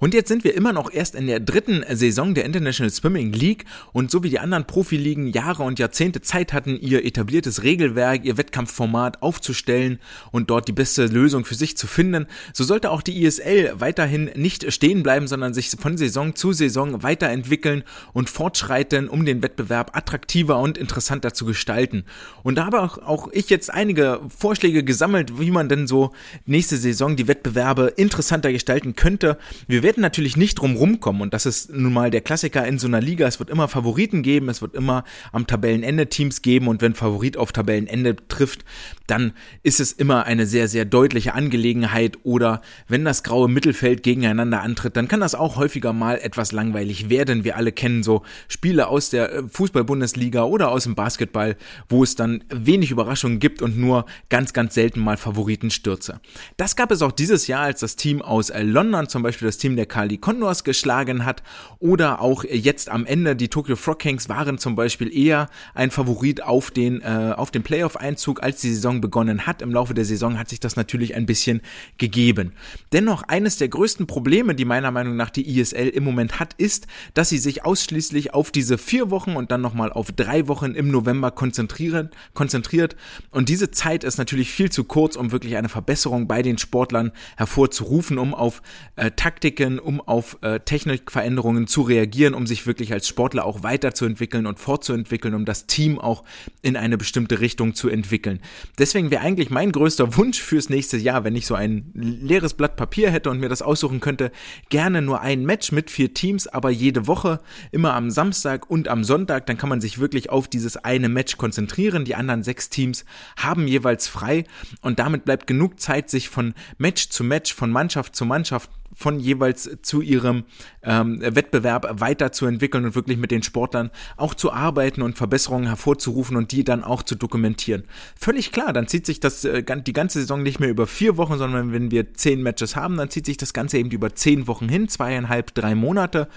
Und jetzt sind wir immer noch erst in der dritten Saison der International Swimming League und so wie die anderen Profiligen Jahre und Jahrzehnte Zeit hatten, ihr etabliertes Regelwerk, ihr Wettkampfformat aufzustellen und dort die beste Lösung für sich zu finden, so sollte auch die ISL weiterhin nicht stehen bleiben, sondern sich von Saison zu Saison weiterentwickeln und fortschreiten, um den Wettbewerb attraktiver und interessanter zu gestalten. Und da habe auch, auch ich jetzt einige Vorschläge gesammelt, wie man denn so nächste Saison die Wettbewerbe interessanter gestalten könnte. Wir werden natürlich nicht drum rumkommen und das ist nun mal der Klassiker in so einer Liga. Es wird immer Favoriten geben, es wird immer am Tabellenende Teams geben und wenn Favorit auf Tabellenende trifft, dann ist es immer eine sehr, sehr deutliche Angelegenheit oder wenn das graue Mittelfeld gegeneinander antritt, dann kann das auch häufiger mal etwas langweilig werden. Wir alle kennen so Spiele aus der äh, Fußball-Bundesliga oder aus dem Basketball, wo es dann wenig Überraschungen gibt und nur ganz, ganz selten mal Favoritenstürze. Das gab es auch dieses Jahr, als das Team aus äh, London, zum Beispiel das Team der Kali Condors geschlagen hat oder auch jetzt am Ende die Tokyo Frog Kings waren zum Beispiel eher ein Favorit auf den, äh, auf den Playoff-Einzug, als die Saison Begonnen hat. Im Laufe der Saison hat sich das natürlich ein bisschen gegeben. Dennoch, eines der größten Probleme, die meiner Meinung nach die ISL im Moment hat, ist, dass sie sich ausschließlich auf diese vier Wochen und dann nochmal auf drei Wochen im November konzentrieren, konzentriert. Und diese Zeit ist natürlich viel zu kurz, um wirklich eine Verbesserung bei den Sportlern hervorzurufen, um auf äh, Taktiken, um auf äh, Technikveränderungen zu reagieren, um sich wirklich als Sportler auch weiterzuentwickeln und fortzuentwickeln, um das Team auch in eine bestimmte Richtung zu entwickeln. Deswegen wäre eigentlich mein größter Wunsch fürs nächste Jahr, wenn ich so ein leeres Blatt Papier hätte und mir das aussuchen könnte, gerne nur ein Match mit vier Teams, aber jede Woche, immer am Samstag und am Sonntag, dann kann man sich wirklich auf dieses eine Match konzentrieren. Die anderen sechs Teams haben jeweils frei und damit bleibt genug Zeit, sich von Match zu Match, von Mannschaft zu Mannschaft von jeweils zu ihrem ähm, Wettbewerb weiterzuentwickeln und wirklich mit den Sportlern auch zu arbeiten und Verbesserungen hervorzurufen und die dann auch zu dokumentieren. Völlig klar, dann zieht sich das äh, die ganze Saison nicht mehr über vier Wochen, sondern wenn wir zehn Matches haben, dann zieht sich das Ganze eben über zehn Wochen hin, zweieinhalb, drei Monate.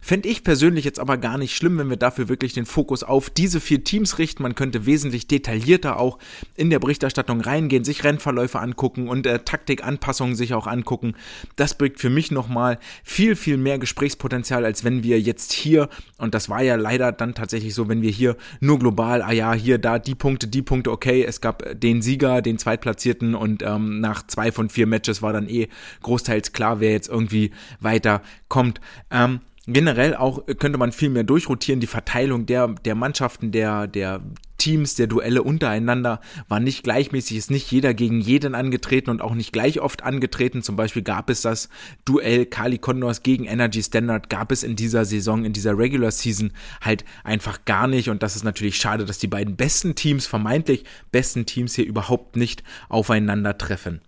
Fände ich persönlich jetzt aber gar nicht schlimm, wenn wir dafür wirklich den Fokus auf diese vier Teams richten. Man könnte wesentlich detaillierter auch in der Berichterstattung reingehen, sich Rennverläufe angucken und äh, Taktikanpassungen sich auch angucken. Das bringt für mich nochmal viel, viel mehr Gesprächspotenzial, als wenn wir jetzt hier, und das war ja leider dann tatsächlich so, wenn wir hier nur global, ah ja, hier, da, die Punkte, die Punkte, okay, es gab den Sieger, den Zweitplatzierten und ähm, nach zwei von vier Matches war dann eh großteils klar, wer jetzt irgendwie weiter kommt. Ähm, generell auch könnte man viel mehr durchrotieren. Die Verteilung der, der Mannschaften, der, der Teams, der Duelle untereinander war nicht gleichmäßig, ist nicht jeder gegen jeden angetreten und auch nicht gleich oft angetreten. Zum Beispiel gab es das Duell Kali Condors gegen Energy Standard, gab es in dieser Saison, in dieser Regular Season halt einfach gar nicht. Und das ist natürlich schade, dass die beiden besten Teams, vermeintlich besten Teams hier überhaupt nicht aufeinandertreffen.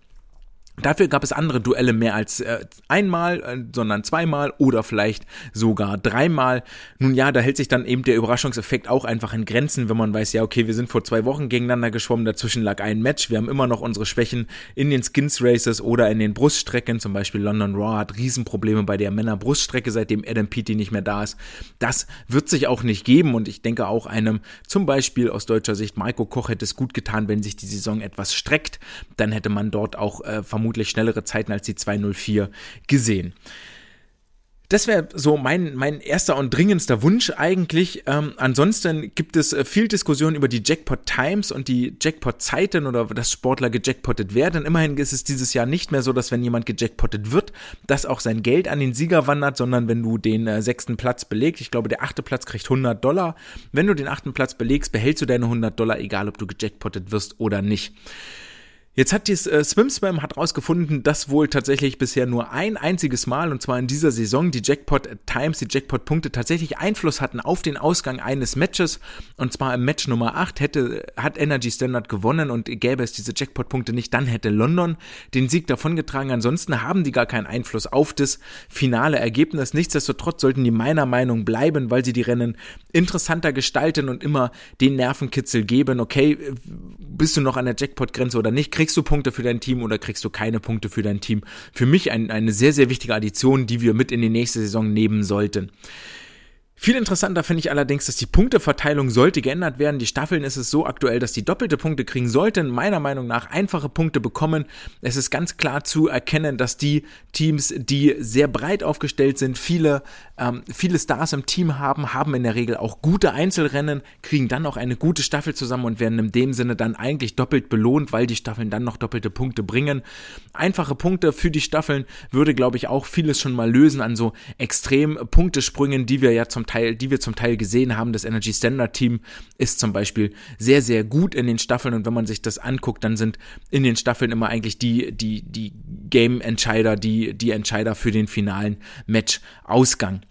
Dafür gab es andere Duelle mehr als äh, einmal, äh, sondern zweimal oder vielleicht sogar dreimal. Nun ja, da hält sich dann eben der Überraschungseffekt auch einfach in Grenzen, wenn man weiß, ja, okay, wir sind vor zwei Wochen gegeneinander geschwommen, dazwischen lag ein Match, wir haben immer noch unsere Schwächen in den Skins Races oder in den Bruststrecken, zum Beispiel London Raw hat Riesenprobleme bei der Männer-Bruststrecke, seitdem Adam Peaty nicht mehr da ist. Das wird sich auch nicht geben und ich denke auch einem, zum Beispiel aus deutscher Sicht, Marco Koch hätte es gut getan, wenn sich die Saison etwas streckt, dann hätte man dort auch äh, vermutlich schnellere Zeiten als die 204 gesehen. Das wäre so mein, mein erster und dringendster Wunsch eigentlich. Ähm, ansonsten gibt es äh, viel Diskussion über die Jackpot Times und die Jackpot Zeiten oder dass Sportler gejackpottet werden. Immerhin ist es dieses Jahr nicht mehr so, dass wenn jemand gejackpottet wird, dass auch sein Geld an den Sieger wandert, sondern wenn du den äh, sechsten Platz belegst, ich glaube der achte Platz kriegt 100 Dollar. Wenn du den achten Platz belegst, behältst du deine 100 Dollar, egal ob du gejackpottet wirst oder nicht. Jetzt hat die äh, SwimSpam hat rausgefunden, dass wohl tatsächlich bisher nur ein einziges Mal, und zwar in dieser Saison, die Jackpot Times, die Jackpot Punkte tatsächlich Einfluss hatten auf den Ausgang eines Matches. Und zwar im Match Nummer 8 hätte, hat Energy Standard gewonnen und gäbe es diese Jackpot Punkte nicht, dann hätte London den Sieg davongetragen. Ansonsten haben die gar keinen Einfluss auf das finale Ergebnis. Nichtsdestotrotz sollten die meiner Meinung bleiben, weil sie die Rennen interessanter gestalten und immer den Nervenkitzel geben. Okay, bist du noch an der Jackpot-Grenze oder nicht? Kriegst du Punkte für dein Team oder kriegst du keine Punkte für dein Team. Für mich ein, eine sehr, sehr wichtige Addition, die wir mit in die nächste Saison nehmen sollten. Viel interessanter finde ich allerdings, dass die Punkteverteilung sollte geändert werden. Die Staffeln ist es so aktuell, dass die doppelte Punkte kriegen sollten, meiner Meinung nach einfache Punkte bekommen. Es ist ganz klar zu erkennen, dass die Teams, die sehr breit aufgestellt sind, viele, ähm, viele Stars im Team haben, haben in der Regel auch gute Einzelrennen, kriegen dann auch eine gute Staffel zusammen und werden in dem Sinne dann eigentlich doppelt belohnt, weil die Staffeln dann noch doppelte Punkte bringen. Einfache Punkte für die Staffeln würde, glaube ich, auch vieles schon mal lösen an so extrem Punktesprüngen, die wir ja zum Teil Teil, die wir zum Teil gesehen haben. Das Energy Standard Team ist zum Beispiel sehr, sehr gut in den Staffeln und wenn man sich das anguckt, dann sind in den Staffeln immer eigentlich die, die, die Game-Entscheider, die, die Entscheider für den finalen Match-Ausgang.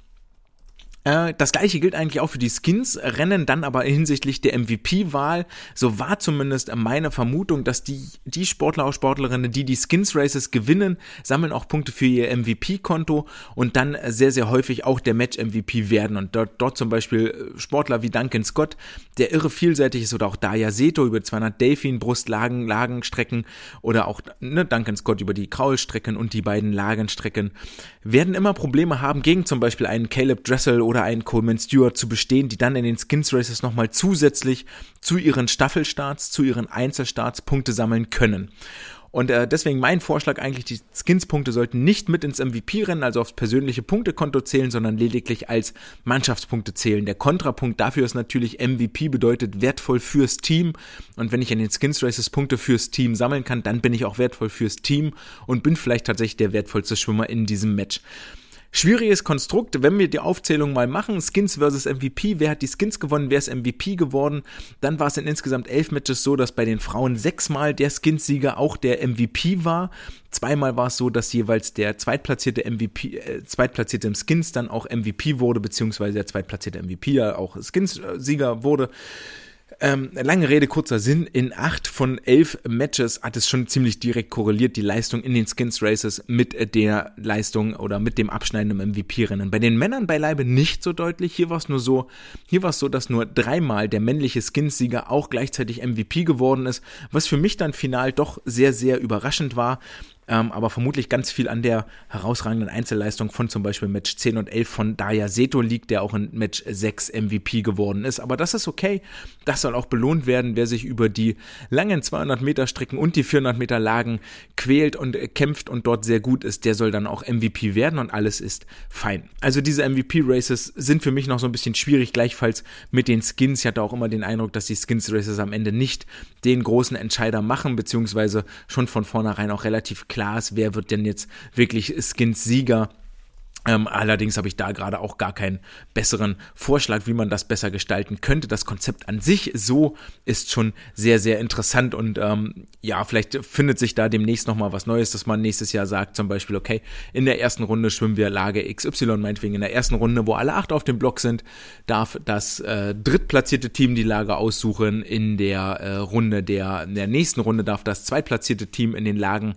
Äh, das gleiche gilt eigentlich auch für die Skins-Rennen, dann aber hinsichtlich der MVP-Wahl. So war zumindest meine Vermutung, dass die, die Sportler und Sportlerinnen, die die Skins-Races gewinnen, sammeln auch Punkte für ihr MVP-Konto und dann sehr, sehr häufig auch der Match-MVP werden. Und dort, dort zum Beispiel Sportler wie Duncan Scott, der irre vielseitig ist, oder auch Daya Seto über 200 Delfin, Brustlagen, Lagenstrecken oder auch ne, Duncan Scott über die Kraulstrecken und die beiden Lagenstrecken, werden immer Probleme haben gegen zum Beispiel einen Caleb Dressel oder einen Coleman Stewart zu bestehen, die dann in den Skins Races nochmal zusätzlich zu ihren Staffelstarts, zu ihren Einzelstarts Punkte sammeln können. Und äh, deswegen mein Vorschlag eigentlich, die Skins-Punkte sollten nicht mit ins MVP-Rennen, also aufs persönliche Punktekonto zählen, sondern lediglich als Mannschaftspunkte zählen. Der Kontrapunkt dafür ist natürlich MVP bedeutet wertvoll fürs Team. Und wenn ich in den Skins Races Punkte fürs Team sammeln kann, dann bin ich auch wertvoll fürs Team und bin vielleicht tatsächlich der wertvollste Schwimmer in diesem Match. Schwieriges Konstrukt, wenn wir die Aufzählung mal machen, Skins versus MVP, wer hat die Skins gewonnen, wer ist MVP geworden, dann war es in insgesamt elf Matches so, dass bei den Frauen sechsmal der Skins-Sieger auch der MVP war. Zweimal war es so, dass jeweils der zweitplatzierte MVP, äh, zweitplatzierte im Skins dann auch MVP wurde, beziehungsweise der zweitplatzierte MVP ja auch Skins-Sieger wurde. Ähm, lange Rede, kurzer Sinn. In acht von elf Matches hat es schon ziemlich direkt korreliert, die Leistung in den Skins Races mit der Leistung oder mit dem Abschneiden im MVP-Rennen. Bei den Männern beileibe nicht so deutlich. Hier war es nur so, hier war es so, dass nur dreimal der männliche Skins-Sieger auch gleichzeitig MVP geworden ist, was für mich dann final doch sehr, sehr überraschend war ähm, aber vermutlich ganz viel an der herausragenden Einzelleistung von zum Beispiel Match 10 und 11 von Daya Seto liegt, der auch in Match 6 MVP geworden ist. Aber das ist okay. Das soll auch belohnt werden, wer sich über die langen 200 Meter Strecken und die 400 Meter Lagen quält und kämpft und dort sehr gut ist, der soll dann auch MVP werden und alles ist fein. Also diese MVP-Races sind für mich noch so ein bisschen schwierig, gleichfalls mit den Skins. Ich hatte auch immer den Eindruck, dass die Skins-Races am Ende nicht den großen Entscheider machen, beziehungsweise schon von vornherein auch relativ klar ist, wer wird denn jetzt wirklich Skins Sieger ähm, allerdings habe ich da gerade auch gar keinen besseren Vorschlag, wie man das besser gestalten könnte. Das Konzept an sich so ist schon sehr, sehr interessant und ähm, ja, vielleicht findet sich da demnächst nochmal was Neues, dass man nächstes Jahr sagt, zum Beispiel, okay, in der ersten Runde schwimmen wir Lage XY, meinetwegen in der ersten Runde, wo alle acht auf dem Block sind, darf das äh, drittplatzierte Team die Lage aussuchen. In der äh, Runde der, in der nächsten Runde darf das zweitplatzierte Team in den Lagen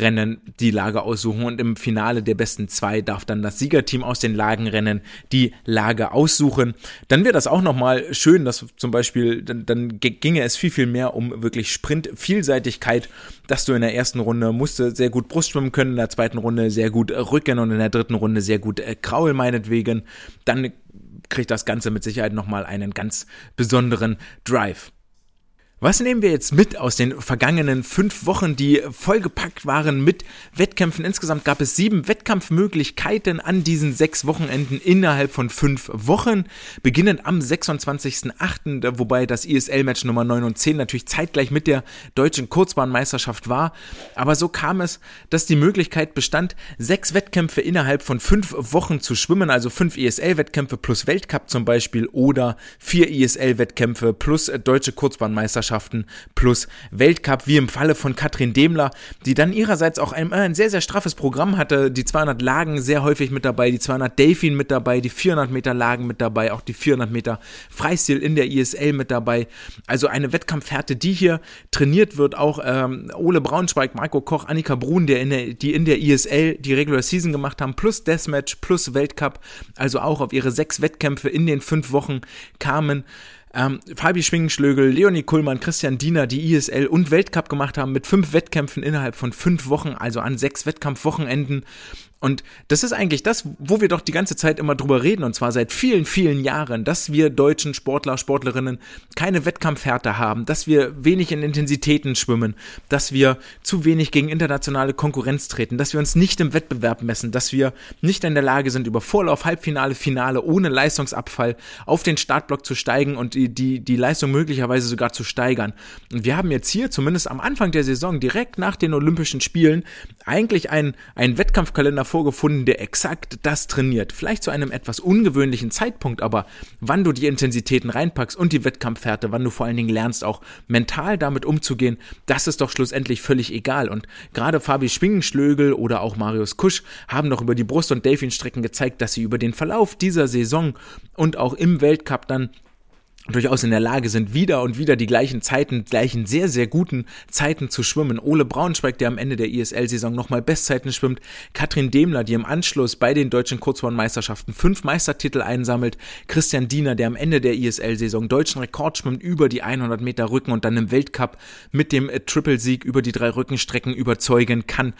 Rennen die Lage aussuchen und im Finale der besten zwei darf dann das Siegerteam aus den Lagenrennen die Lage aussuchen. Dann wäre das auch nochmal schön, dass zum Beispiel, dann, dann ginge es viel, viel mehr um wirklich Sprint-Vielseitigkeit, dass du in der ersten Runde musste sehr gut Brust schwimmen können, in der zweiten Runde sehr gut Rücken und in der dritten Runde sehr gut äh, Kraul meinetwegen. Dann kriegt das Ganze mit Sicherheit nochmal einen ganz besonderen Drive. Was nehmen wir jetzt mit aus den vergangenen fünf Wochen, die vollgepackt waren mit Wettkämpfen? Insgesamt gab es sieben Wettkampfmöglichkeiten an diesen sechs Wochenenden innerhalb von fünf Wochen, beginnend am 26.08., wobei das ISL-Match Nummer 9 und 10 natürlich zeitgleich mit der deutschen Kurzbahnmeisterschaft war. Aber so kam es, dass die Möglichkeit bestand, sechs Wettkämpfe innerhalb von fünf Wochen zu schwimmen, also fünf ISL-Wettkämpfe plus Weltcup zum Beispiel oder vier ISL-Wettkämpfe plus deutsche Kurzbahnmeisterschaft Weltmeisterschaften plus Weltcup, wie im Falle von Katrin Demler, die dann ihrerseits auch ein, ein sehr, sehr straffes Programm hatte. Die 200 Lagen sehr häufig mit dabei, die 200 Delfin mit dabei, die 400 Meter Lagen mit dabei, auch die 400 Meter Freistil in der ISL mit dabei. Also eine Wettkampfhärte, die hier trainiert wird. Auch ähm, Ole Braunschweig, Marco Koch, Annika Brun, der in der, die in der ISL die Regular Season gemacht haben, plus Deathmatch, plus Weltcup. Also auch auf ihre sechs Wettkämpfe in den fünf Wochen kamen ähm, Fabi Schwingenschlögel, Leonie Kuhlmann, Christian Diener, die ISL und Weltcup gemacht haben mit fünf Wettkämpfen innerhalb von fünf Wochen, also an sechs Wettkampfwochenenden. Und das ist eigentlich das, wo wir doch die ganze Zeit immer drüber reden, und zwar seit vielen, vielen Jahren, dass wir deutschen Sportler, Sportlerinnen keine Wettkampfhärte haben, dass wir wenig in Intensitäten schwimmen, dass wir zu wenig gegen internationale Konkurrenz treten, dass wir uns nicht im Wettbewerb messen, dass wir nicht in der Lage sind, über Vorlauf, Halbfinale, Finale ohne Leistungsabfall auf den Startblock zu steigen und die, die, die Leistung möglicherweise sogar zu steigern. Und wir haben jetzt hier, zumindest am Anfang der Saison, direkt nach den Olympischen Spielen, eigentlich einen, einen Wettkampfkalender vorgefunden, der exakt das trainiert. Vielleicht zu einem etwas ungewöhnlichen Zeitpunkt, aber wann du die Intensitäten reinpackst und die Wettkampfhärte, wann du vor allen Dingen lernst, auch mental damit umzugehen, das ist doch schlussendlich völlig egal. Und gerade Fabi Schwingenschlögel oder auch Marius Kusch haben doch über die Brust- und Delfinstrecken gezeigt, dass sie über den Verlauf dieser Saison und auch im Weltcup dann durchaus in der Lage sind, wieder und wieder die gleichen Zeiten, gleichen sehr, sehr guten Zeiten zu schwimmen. Ole Braunschweig, der am Ende der ISL-Saison nochmal Bestzeiten schwimmt. Katrin Demler, die im Anschluss bei den deutschen Kurzbahnmeisterschaften fünf Meistertitel einsammelt. Christian Diener, der am Ende der ISL-Saison deutschen Rekord schwimmt über die 100 Meter Rücken und dann im Weltcup mit dem Triple-Sieg über die drei Rückenstrecken überzeugen kann.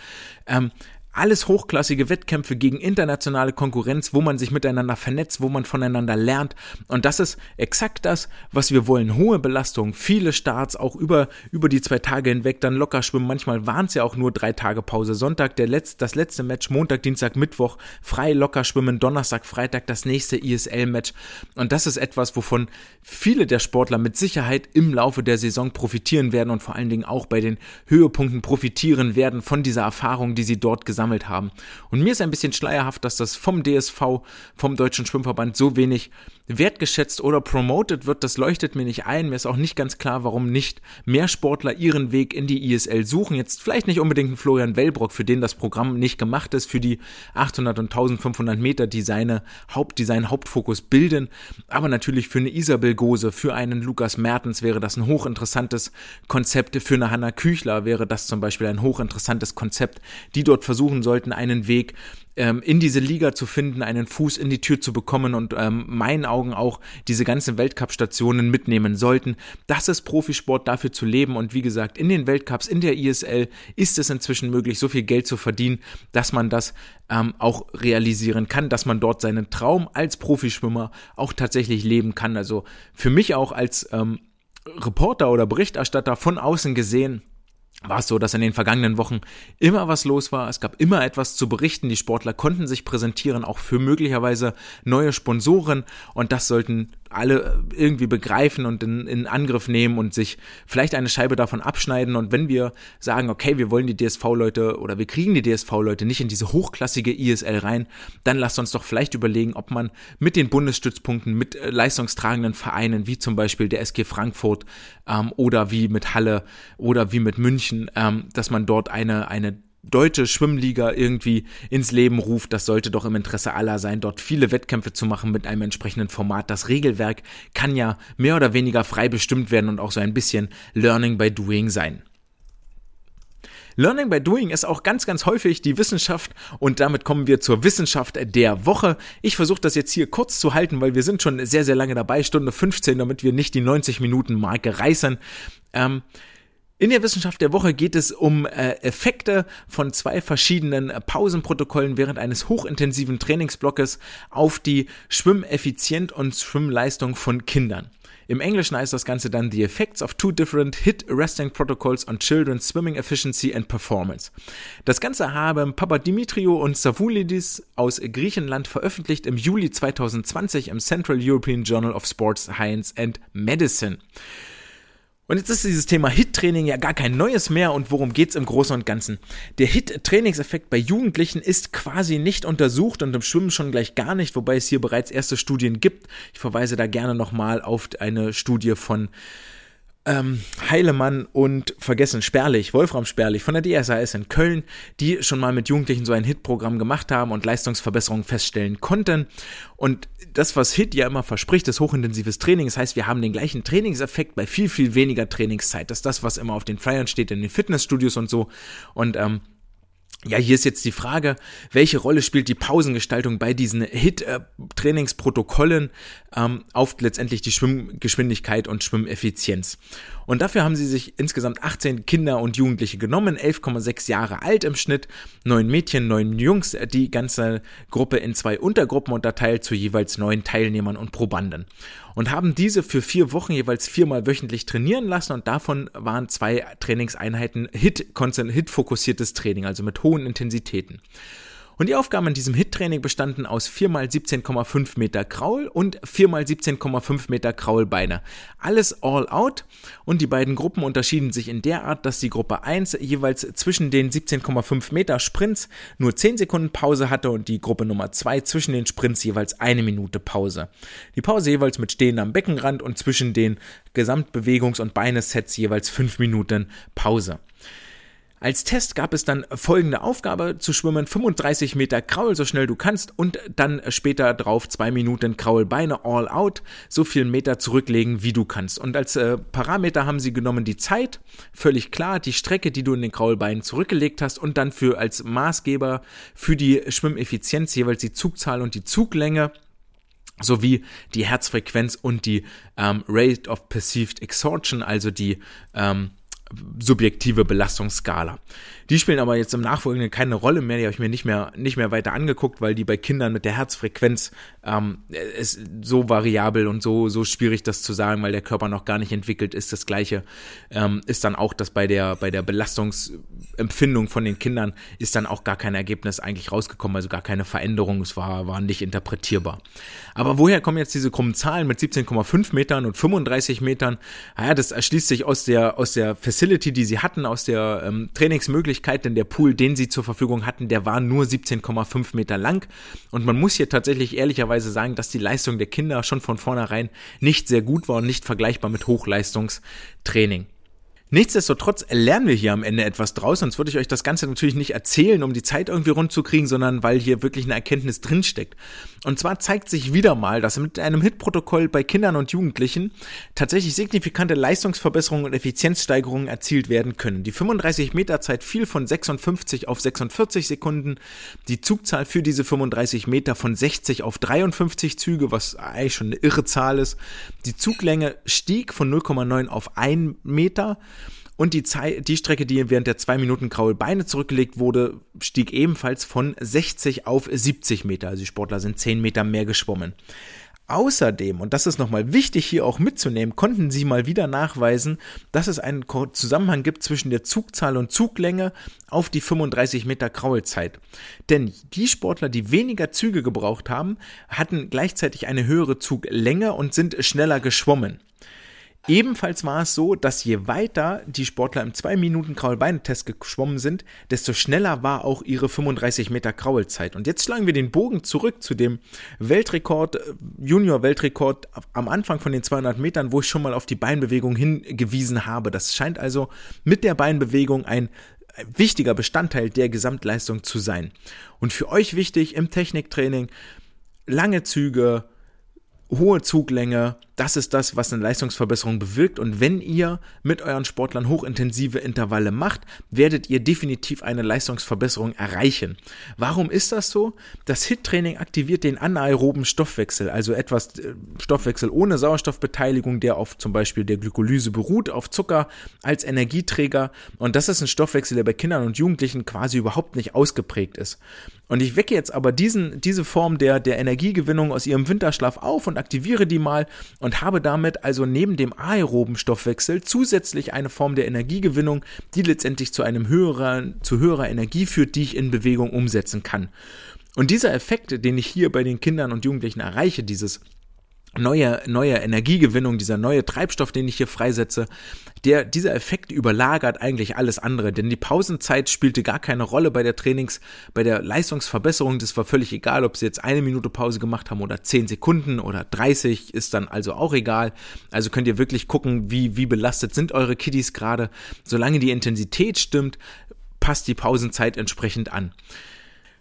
Ähm, Alles hochklassige Wettkämpfe gegen internationale Konkurrenz, wo man sich miteinander vernetzt, wo man voneinander lernt. Und das ist exakt das, was wir wollen. Hohe Belastung, viele Starts, auch über, über die zwei Tage hinweg, dann locker schwimmen. Manchmal waren es ja auch nur drei Tage Pause. Sonntag der letzte, das letzte Match, Montag, Dienstag, Mittwoch, frei locker schwimmen, Donnerstag, Freitag das nächste ISL-Match. Und das ist etwas, wovon viele der Sportler mit Sicherheit im Laufe der Saison profitieren werden und vor allen Dingen auch bei den Höhepunkten profitieren werden von dieser Erfahrung, die sie dort gesammelt haben. Und mir ist ein bisschen schleierhaft, dass das vom DSV, vom Deutschen Schwimmverband so wenig wertgeschätzt oder promoted wird, das leuchtet mir nicht ein. Mir ist auch nicht ganz klar, warum nicht mehr Sportler ihren Weg in die ISL suchen. Jetzt vielleicht nicht unbedingt ein Florian Wellbrock, für den das Programm nicht gemacht ist, für die 800 und 1500 Meter, die seine Haupt, die seinen Hauptfokus bilden. Aber natürlich für eine Isabel Gose, für einen Lukas Mertens wäre das ein hochinteressantes Konzept. Für eine Hanna Küchler wäre das zum Beispiel ein hochinteressantes Konzept, die dort versuchen sollten, einen Weg ähm, in diese Liga zu finden, einen Fuß in die Tür zu bekommen und ähm, meinen Augen auch diese ganzen Weltcup-Stationen mitnehmen sollten. Das ist Profisport, dafür zu leben und wie gesagt, in den Weltcups, in der ISL ist es inzwischen möglich, so viel Geld zu verdienen, dass man das ähm, auch realisieren kann, dass man dort seinen Traum als Profischwimmer auch tatsächlich leben kann. Also für mich auch als ähm, Reporter oder Berichterstatter von außen gesehen, war es so, dass in den vergangenen Wochen immer was los war. Es gab immer etwas zu berichten. Die Sportler konnten sich präsentieren, auch für möglicherweise neue Sponsoren. Und das sollten alle irgendwie begreifen und in, in Angriff nehmen und sich vielleicht eine Scheibe davon abschneiden. Und wenn wir sagen, okay, wir wollen die DSV-Leute oder wir kriegen die DSV-Leute nicht in diese hochklassige ISL rein, dann lasst uns doch vielleicht überlegen, ob man mit den Bundesstützpunkten, mit äh, leistungstragenden Vereinen, wie zum Beispiel der SG Frankfurt ähm, oder wie mit Halle oder wie mit München, ähm, dass man dort eine, eine deutsche Schwimmliga irgendwie ins Leben ruft. Das sollte doch im Interesse aller sein, dort viele Wettkämpfe zu machen mit einem entsprechenden Format. Das Regelwerk kann ja mehr oder weniger frei bestimmt werden und auch so ein bisschen Learning by Doing sein. Learning by Doing ist auch ganz, ganz häufig die Wissenschaft und damit kommen wir zur Wissenschaft der Woche. Ich versuche das jetzt hier kurz zu halten, weil wir sind schon sehr, sehr lange dabei, Stunde 15, damit wir nicht die 90 Minuten Marke reißen. Ähm, in der Wissenschaft der Woche geht es um äh, Effekte von zwei verschiedenen äh, Pausenprotokollen während eines hochintensiven Trainingsblockes auf die Schwimmeffizienz und Schwimmleistung von Kindern. Im Englischen heißt das Ganze dann The Effects of Two Different Hit Resting Protocols on Children's Swimming Efficiency and Performance. Das Ganze haben Papadimitriou und Savulidis aus Griechenland veröffentlicht im Juli 2020 im Central European Journal of Sports Science and Medicine. Und jetzt ist dieses Thema HIT-Training ja gar kein neues mehr und worum geht's im Großen und Ganzen? Der HIT-Trainingseffekt bei Jugendlichen ist quasi nicht untersucht und im Schwimmen schon gleich gar nicht, wobei es hier bereits erste Studien gibt. Ich verweise da gerne nochmal auf eine Studie von ähm, Heilemann und vergessen Sperlich, Wolfram Sperlich von der DSAS in Köln, die schon mal mit Jugendlichen so ein Hit-Programm gemacht haben und Leistungsverbesserungen feststellen konnten. Und das, was Hit ja immer verspricht, ist hochintensives Training. Das heißt, wir haben den gleichen Trainingseffekt bei viel, viel weniger Trainingszeit. Das ist das, was immer auf den Flyern steht in den Fitnessstudios und so. Und ähm, ja, hier ist jetzt die Frage, welche Rolle spielt die Pausengestaltung bei diesen HIT-Trainingsprotokollen ähm, auf letztendlich die Schwimmgeschwindigkeit und Schwimmeffizienz? Und dafür haben sie sich insgesamt 18 Kinder und Jugendliche genommen, 11,6 Jahre alt im Schnitt, neun Mädchen, neun Jungs, die ganze Gruppe in zwei Untergruppen unterteilt zu jeweils neun Teilnehmern und Probanden und haben diese für vier Wochen jeweils viermal wöchentlich trainieren lassen und davon waren zwei Trainingseinheiten Hit-fokussiertes Training, also mit hohen Intensitäten. Und die Aufgaben in diesem HIT-Training bestanden aus 4x 17,5 Meter Kraul und 4x 17,5 Meter Kraulbeine. Alles all out und die beiden Gruppen unterschieden sich in der Art, dass die Gruppe 1 jeweils zwischen den 17,5 Meter Sprints nur 10 Sekunden Pause hatte und die Gruppe Nummer 2 zwischen den Sprints jeweils eine Minute Pause. Die Pause jeweils mit Stehen am Beckenrand und zwischen den Gesamtbewegungs- und Beinesets jeweils 5 Minuten Pause. Als Test gab es dann folgende Aufgabe zu schwimmen, 35 Meter Kraul so schnell du kannst und dann später drauf zwei Minuten Kraulbeine all out, so viel Meter zurücklegen wie du kannst. Und als äh, Parameter haben sie genommen die Zeit, völlig klar, die Strecke, die du in den Kraulbeinen zurückgelegt hast und dann für als Maßgeber für die Schwimmeffizienz jeweils die Zugzahl und die Zuglänge sowie die Herzfrequenz und die ähm, Rate of Perceived Exhaustion, also die ähm, subjektive Belastungsskala. Die spielen aber jetzt im Nachfolgenden keine Rolle mehr, die habe ich mir nicht mehr, nicht mehr weiter angeguckt, weil die bei Kindern mit der Herzfrequenz ähm, ist so variabel und so, so schwierig das zu sagen, weil der Körper noch gar nicht entwickelt ist. Das gleiche ähm, ist dann auch, dass bei der, bei der Belastungsempfindung von den Kindern ist dann auch gar kein Ergebnis eigentlich rausgekommen, also gar keine Veränderung, es war, war nicht interpretierbar. Aber woher kommen jetzt diese krummen Zahlen mit 17,5 Metern und 35 Metern? Naja, das erschließt sich aus der, aus der Facility, die sie hatten, aus der ähm, Trainingsmöglichkeit, denn der Pool, den sie zur Verfügung hatten, der war nur 17,5 Meter lang. Und man muss hier tatsächlich ehrlicherweise sagen, dass die Leistung der Kinder schon von vornherein nicht sehr gut war und nicht vergleichbar mit Hochleistungstraining. Nichtsdestotrotz lernen wir hier am Ende etwas draus, sonst würde ich euch das Ganze natürlich nicht erzählen, um die Zeit irgendwie rund zu kriegen, sondern weil hier wirklich eine Erkenntnis drinsteckt. Und zwar zeigt sich wieder mal, dass mit einem HIT-Protokoll bei Kindern und Jugendlichen tatsächlich signifikante Leistungsverbesserungen und Effizienzsteigerungen erzielt werden können. Die 35 Meter Zeit fiel von 56 auf 46 Sekunden, die Zugzahl für diese 35 Meter von 60 auf 53 Züge, was eigentlich schon eine irre Zahl ist. Die Zuglänge stieg von 0,9 auf 1 Meter und die, Zeit, die Strecke, die während der zwei Minuten graue Beine zurückgelegt wurde, stieg ebenfalls von 60 auf 70 Meter. Also die Sportler sind 10 Meter mehr geschwommen. Außerdem, und das ist nochmal wichtig hier auch mitzunehmen, konnten sie mal wieder nachweisen, dass es einen Zusammenhang gibt zwischen der Zugzahl und Zuglänge auf die 35 Meter Kraulzeit. Denn die Sportler, die weniger Züge gebraucht haben, hatten gleichzeitig eine höhere Zuglänge und sind schneller geschwommen. Ebenfalls war es so, dass je weiter die Sportler im 2-Minuten-Kraulbeinetest geschwommen sind, desto schneller war auch ihre 35 Meter Kraulzeit. Und jetzt schlagen wir den Bogen zurück zu dem Weltrekord, äh, Junior-Weltrekord am Anfang von den 200 Metern, wo ich schon mal auf die Beinbewegung hingewiesen habe. Das scheint also mit der Beinbewegung ein wichtiger Bestandteil der Gesamtleistung zu sein. Und für euch wichtig im Techniktraining, lange Züge, hohe Zuglänge, das ist das, was eine Leistungsverbesserung bewirkt. Und wenn ihr mit euren Sportlern hochintensive Intervalle macht, werdet ihr definitiv eine Leistungsverbesserung erreichen. Warum ist das so? Das HIT-Training aktiviert den anaeroben Stoffwechsel, also etwas äh, Stoffwechsel ohne Sauerstoffbeteiligung, der auf zum Beispiel der Glykolyse beruht, auf Zucker als Energieträger. Und das ist ein Stoffwechsel, der bei Kindern und Jugendlichen quasi überhaupt nicht ausgeprägt ist. Und ich wecke jetzt aber diesen, diese Form der, der Energiegewinnung aus ihrem Winterschlaf auf und aktiviere die mal und und habe damit also neben dem aeroben Stoffwechsel zusätzlich eine Form der Energiegewinnung, die letztendlich zu einem höheren, zu höherer Energie führt, die ich in Bewegung umsetzen kann. Und dieser Effekt, den ich hier bei den Kindern und Jugendlichen erreiche, dieses neue, neue Energiegewinnung, dieser neue Treibstoff, den ich hier freisetze, der, dieser Effekt überlagert eigentlich alles andere, denn die Pausenzeit spielte gar keine Rolle bei der Trainings, bei der Leistungsverbesserung. Das war völlig egal, ob sie jetzt eine Minute Pause gemacht haben oder zehn Sekunden oder 30, ist dann also auch egal. Also könnt ihr wirklich gucken, wie, wie belastet sind eure Kiddies gerade. Solange die Intensität stimmt, passt die Pausenzeit entsprechend an.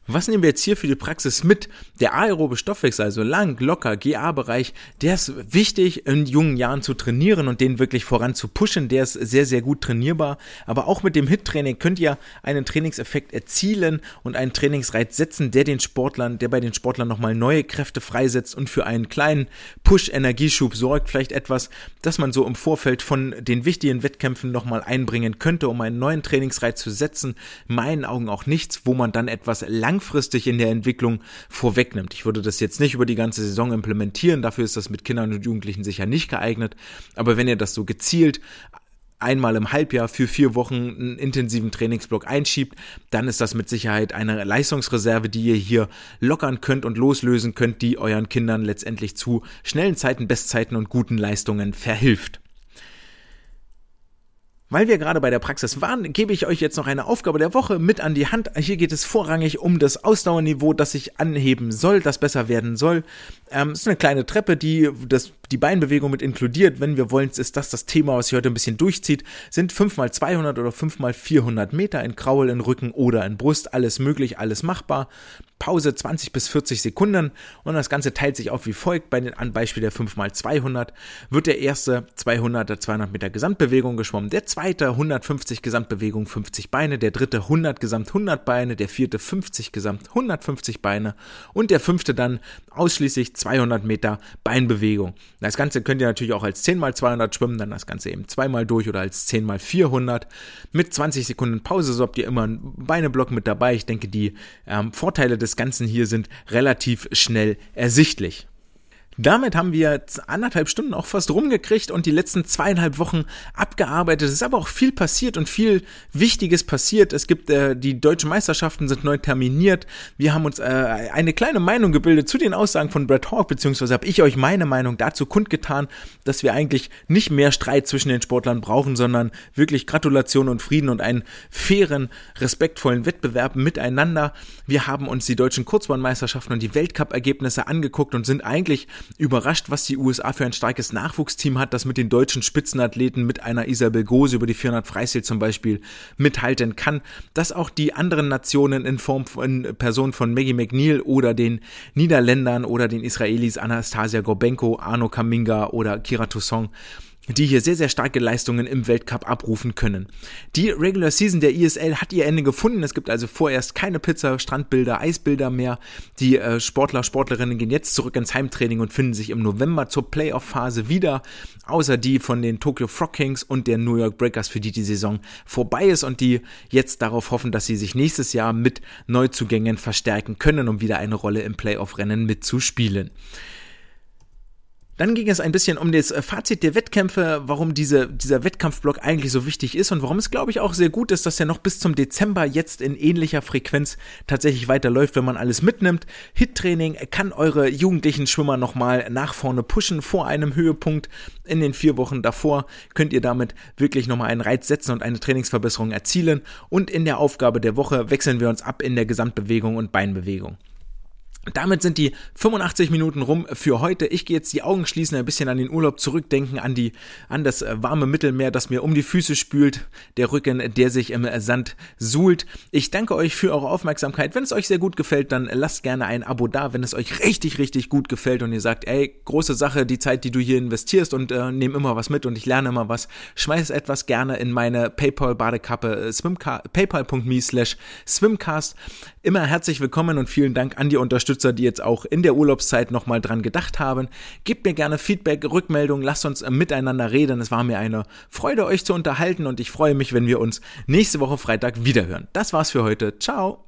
Was nehmen wir jetzt hier für die Praxis mit? Der aerobe Stoffwechsel, also lang, locker, GA-Bereich, der ist wichtig in jungen Jahren zu trainieren und den wirklich voran zu pushen. Der ist sehr, sehr gut trainierbar. Aber auch mit dem HIT-Training könnt ihr einen Trainingseffekt erzielen und einen Trainingsreiz setzen, der den Sportlern, der bei den Sportlern nochmal neue Kräfte freisetzt und für einen kleinen Push-Energieschub sorgt. Vielleicht etwas, das man so im Vorfeld von den wichtigen Wettkämpfen nochmal einbringen könnte, um einen neuen Trainingsreiz zu setzen. In meinen Augen auch nichts, wo man dann etwas lang langfristig in der Entwicklung vorwegnimmt. Ich würde das jetzt nicht über die ganze Saison implementieren, dafür ist das mit Kindern und Jugendlichen sicher nicht geeignet, aber wenn ihr das so gezielt einmal im Halbjahr für vier Wochen einen intensiven Trainingsblock einschiebt, dann ist das mit Sicherheit eine Leistungsreserve, die ihr hier lockern könnt und loslösen könnt, die euren Kindern letztendlich zu schnellen Zeiten, Bestzeiten und guten Leistungen verhilft. Weil wir gerade bei der Praxis waren, gebe ich euch jetzt noch eine Aufgabe der Woche mit an die Hand. Hier geht es vorrangig um das Ausdauerniveau, das sich anheben soll, das besser werden soll. Ähm, ist eine kleine Treppe, die das, die Beinbewegung mit inkludiert. Wenn wir wollen, ist das das Thema, was sich heute ein bisschen durchzieht. Sind 5x200 oder 5x400 Meter in Kraul, in Rücken oder in Brust. Alles möglich, alles machbar. Pause 20 bis 40 Sekunden und das Ganze teilt sich auf wie folgt. Bei den an Beispiel der 5x200 wird der erste 200 200 Meter Gesamtbewegung geschwommen, der zweite 150 Gesamtbewegung 50 Beine, der dritte 100 Gesamt 100 Beine, der vierte 50 Gesamt 150 Beine und der fünfte dann ausschließlich 200 Meter Beinbewegung. Das Ganze könnt ihr natürlich auch als 10 mal 200 schwimmen, dann das Ganze eben zweimal durch oder als 10 mal 400 mit 20 Sekunden Pause. So habt ihr immer einen Beineblock mit dabei. Ich denke, die ähm, Vorteile des Ganzen hier sind relativ schnell ersichtlich. Damit haben wir anderthalb Stunden auch fast rumgekriegt und die letzten zweieinhalb Wochen abgearbeitet. Es ist aber auch viel passiert und viel Wichtiges passiert. Es gibt äh, die deutschen Meisterschaften sind neu terminiert. Wir haben uns äh, eine kleine Meinung gebildet zu den Aussagen von Brad Hawk, beziehungsweise habe ich euch meine Meinung dazu kundgetan, dass wir eigentlich nicht mehr Streit zwischen den Sportlern brauchen, sondern wirklich Gratulation und Frieden und einen fairen, respektvollen Wettbewerb miteinander. Wir haben uns die deutschen Kurzbahnmeisterschaften und die Weltcup-Ergebnisse angeguckt und sind eigentlich überrascht, was die USA für ein starkes Nachwuchsteam hat, das mit den deutschen Spitzenathleten, mit einer Isabel Gose über die 400 Freistil zum Beispiel mithalten kann, dass auch die anderen Nationen in Form von Person von Maggie McNeil oder den Niederländern oder den Israelis Anastasia Gorbenko, Arno Kaminga oder Kira Toussaint die hier sehr, sehr starke Leistungen im Weltcup abrufen können. Die Regular Season der ISL hat ihr Ende gefunden. Es gibt also vorerst keine Pizza, Strandbilder, Eisbilder mehr. Die äh, Sportler, Sportlerinnen gehen jetzt zurück ins Heimtraining und finden sich im November zur Playoff-Phase wieder. Außer die von den Tokyo Frog Kings und der New York Breakers, für die die Saison vorbei ist und die jetzt darauf hoffen, dass sie sich nächstes Jahr mit Neuzugängen verstärken können, um wieder eine Rolle im Playoff-Rennen mitzuspielen. Dann ging es ein bisschen um das äh, Fazit der Wettkämpfe, warum diese, dieser Wettkampfblock eigentlich so wichtig ist und warum es, glaube ich, auch sehr gut ist, dass er noch bis zum Dezember jetzt in ähnlicher Frequenz tatsächlich weiterläuft, wenn man alles mitnimmt. Hit-Training kann eure jugendlichen Schwimmer nochmal nach vorne pushen vor einem Höhepunkt. In den vier Wochen davor könnt ihr damit wirklich nochmal einen Reiz setzen und eine Trainingsverbesserung erzielen. Und in der Aufgabe der Woche wechseln wir uns ab in der Gesamtbewegung und Beinbewegung. Damit sind die 85 Minuten rum für heute. Ich gehe jetzt die Augen schließen, ein bisschen an den Urlaub zurückdenken, an die, an das äh, warme Mittelmeer, das mir um die Füße spült, der Rücken, der sich im Sand suhlt. Ich danke euch für eure Aufmerksamkeit. Wenn es euch sehr gut gefällt, dann lasst gerne ein Abo da. Wenn es euch richtig, richtig gut gefällt und ihr sagt, ey, große Sache, die Zeit, die du hier investierst und äh, nehme immer was mit und ich lerne immer was, schmeiß etwas gerne in meine PayPal-Badekappe, äh, paypal.me slash swimcast. Immer herzlich willkommen und vielen Dank an die Unterstützer, die jetzt auch in der Urlaubszeit nochmal dran gedacht haben. Gebt mir gerne Feedback, Rückmeldung, lasst uns miteinander reden. Es war mir eine Freude, euch zu unterhalten und ich freue mich, wenn wir uns nächste Woche Freitag wiederhören. Das war's für heute. Ciao!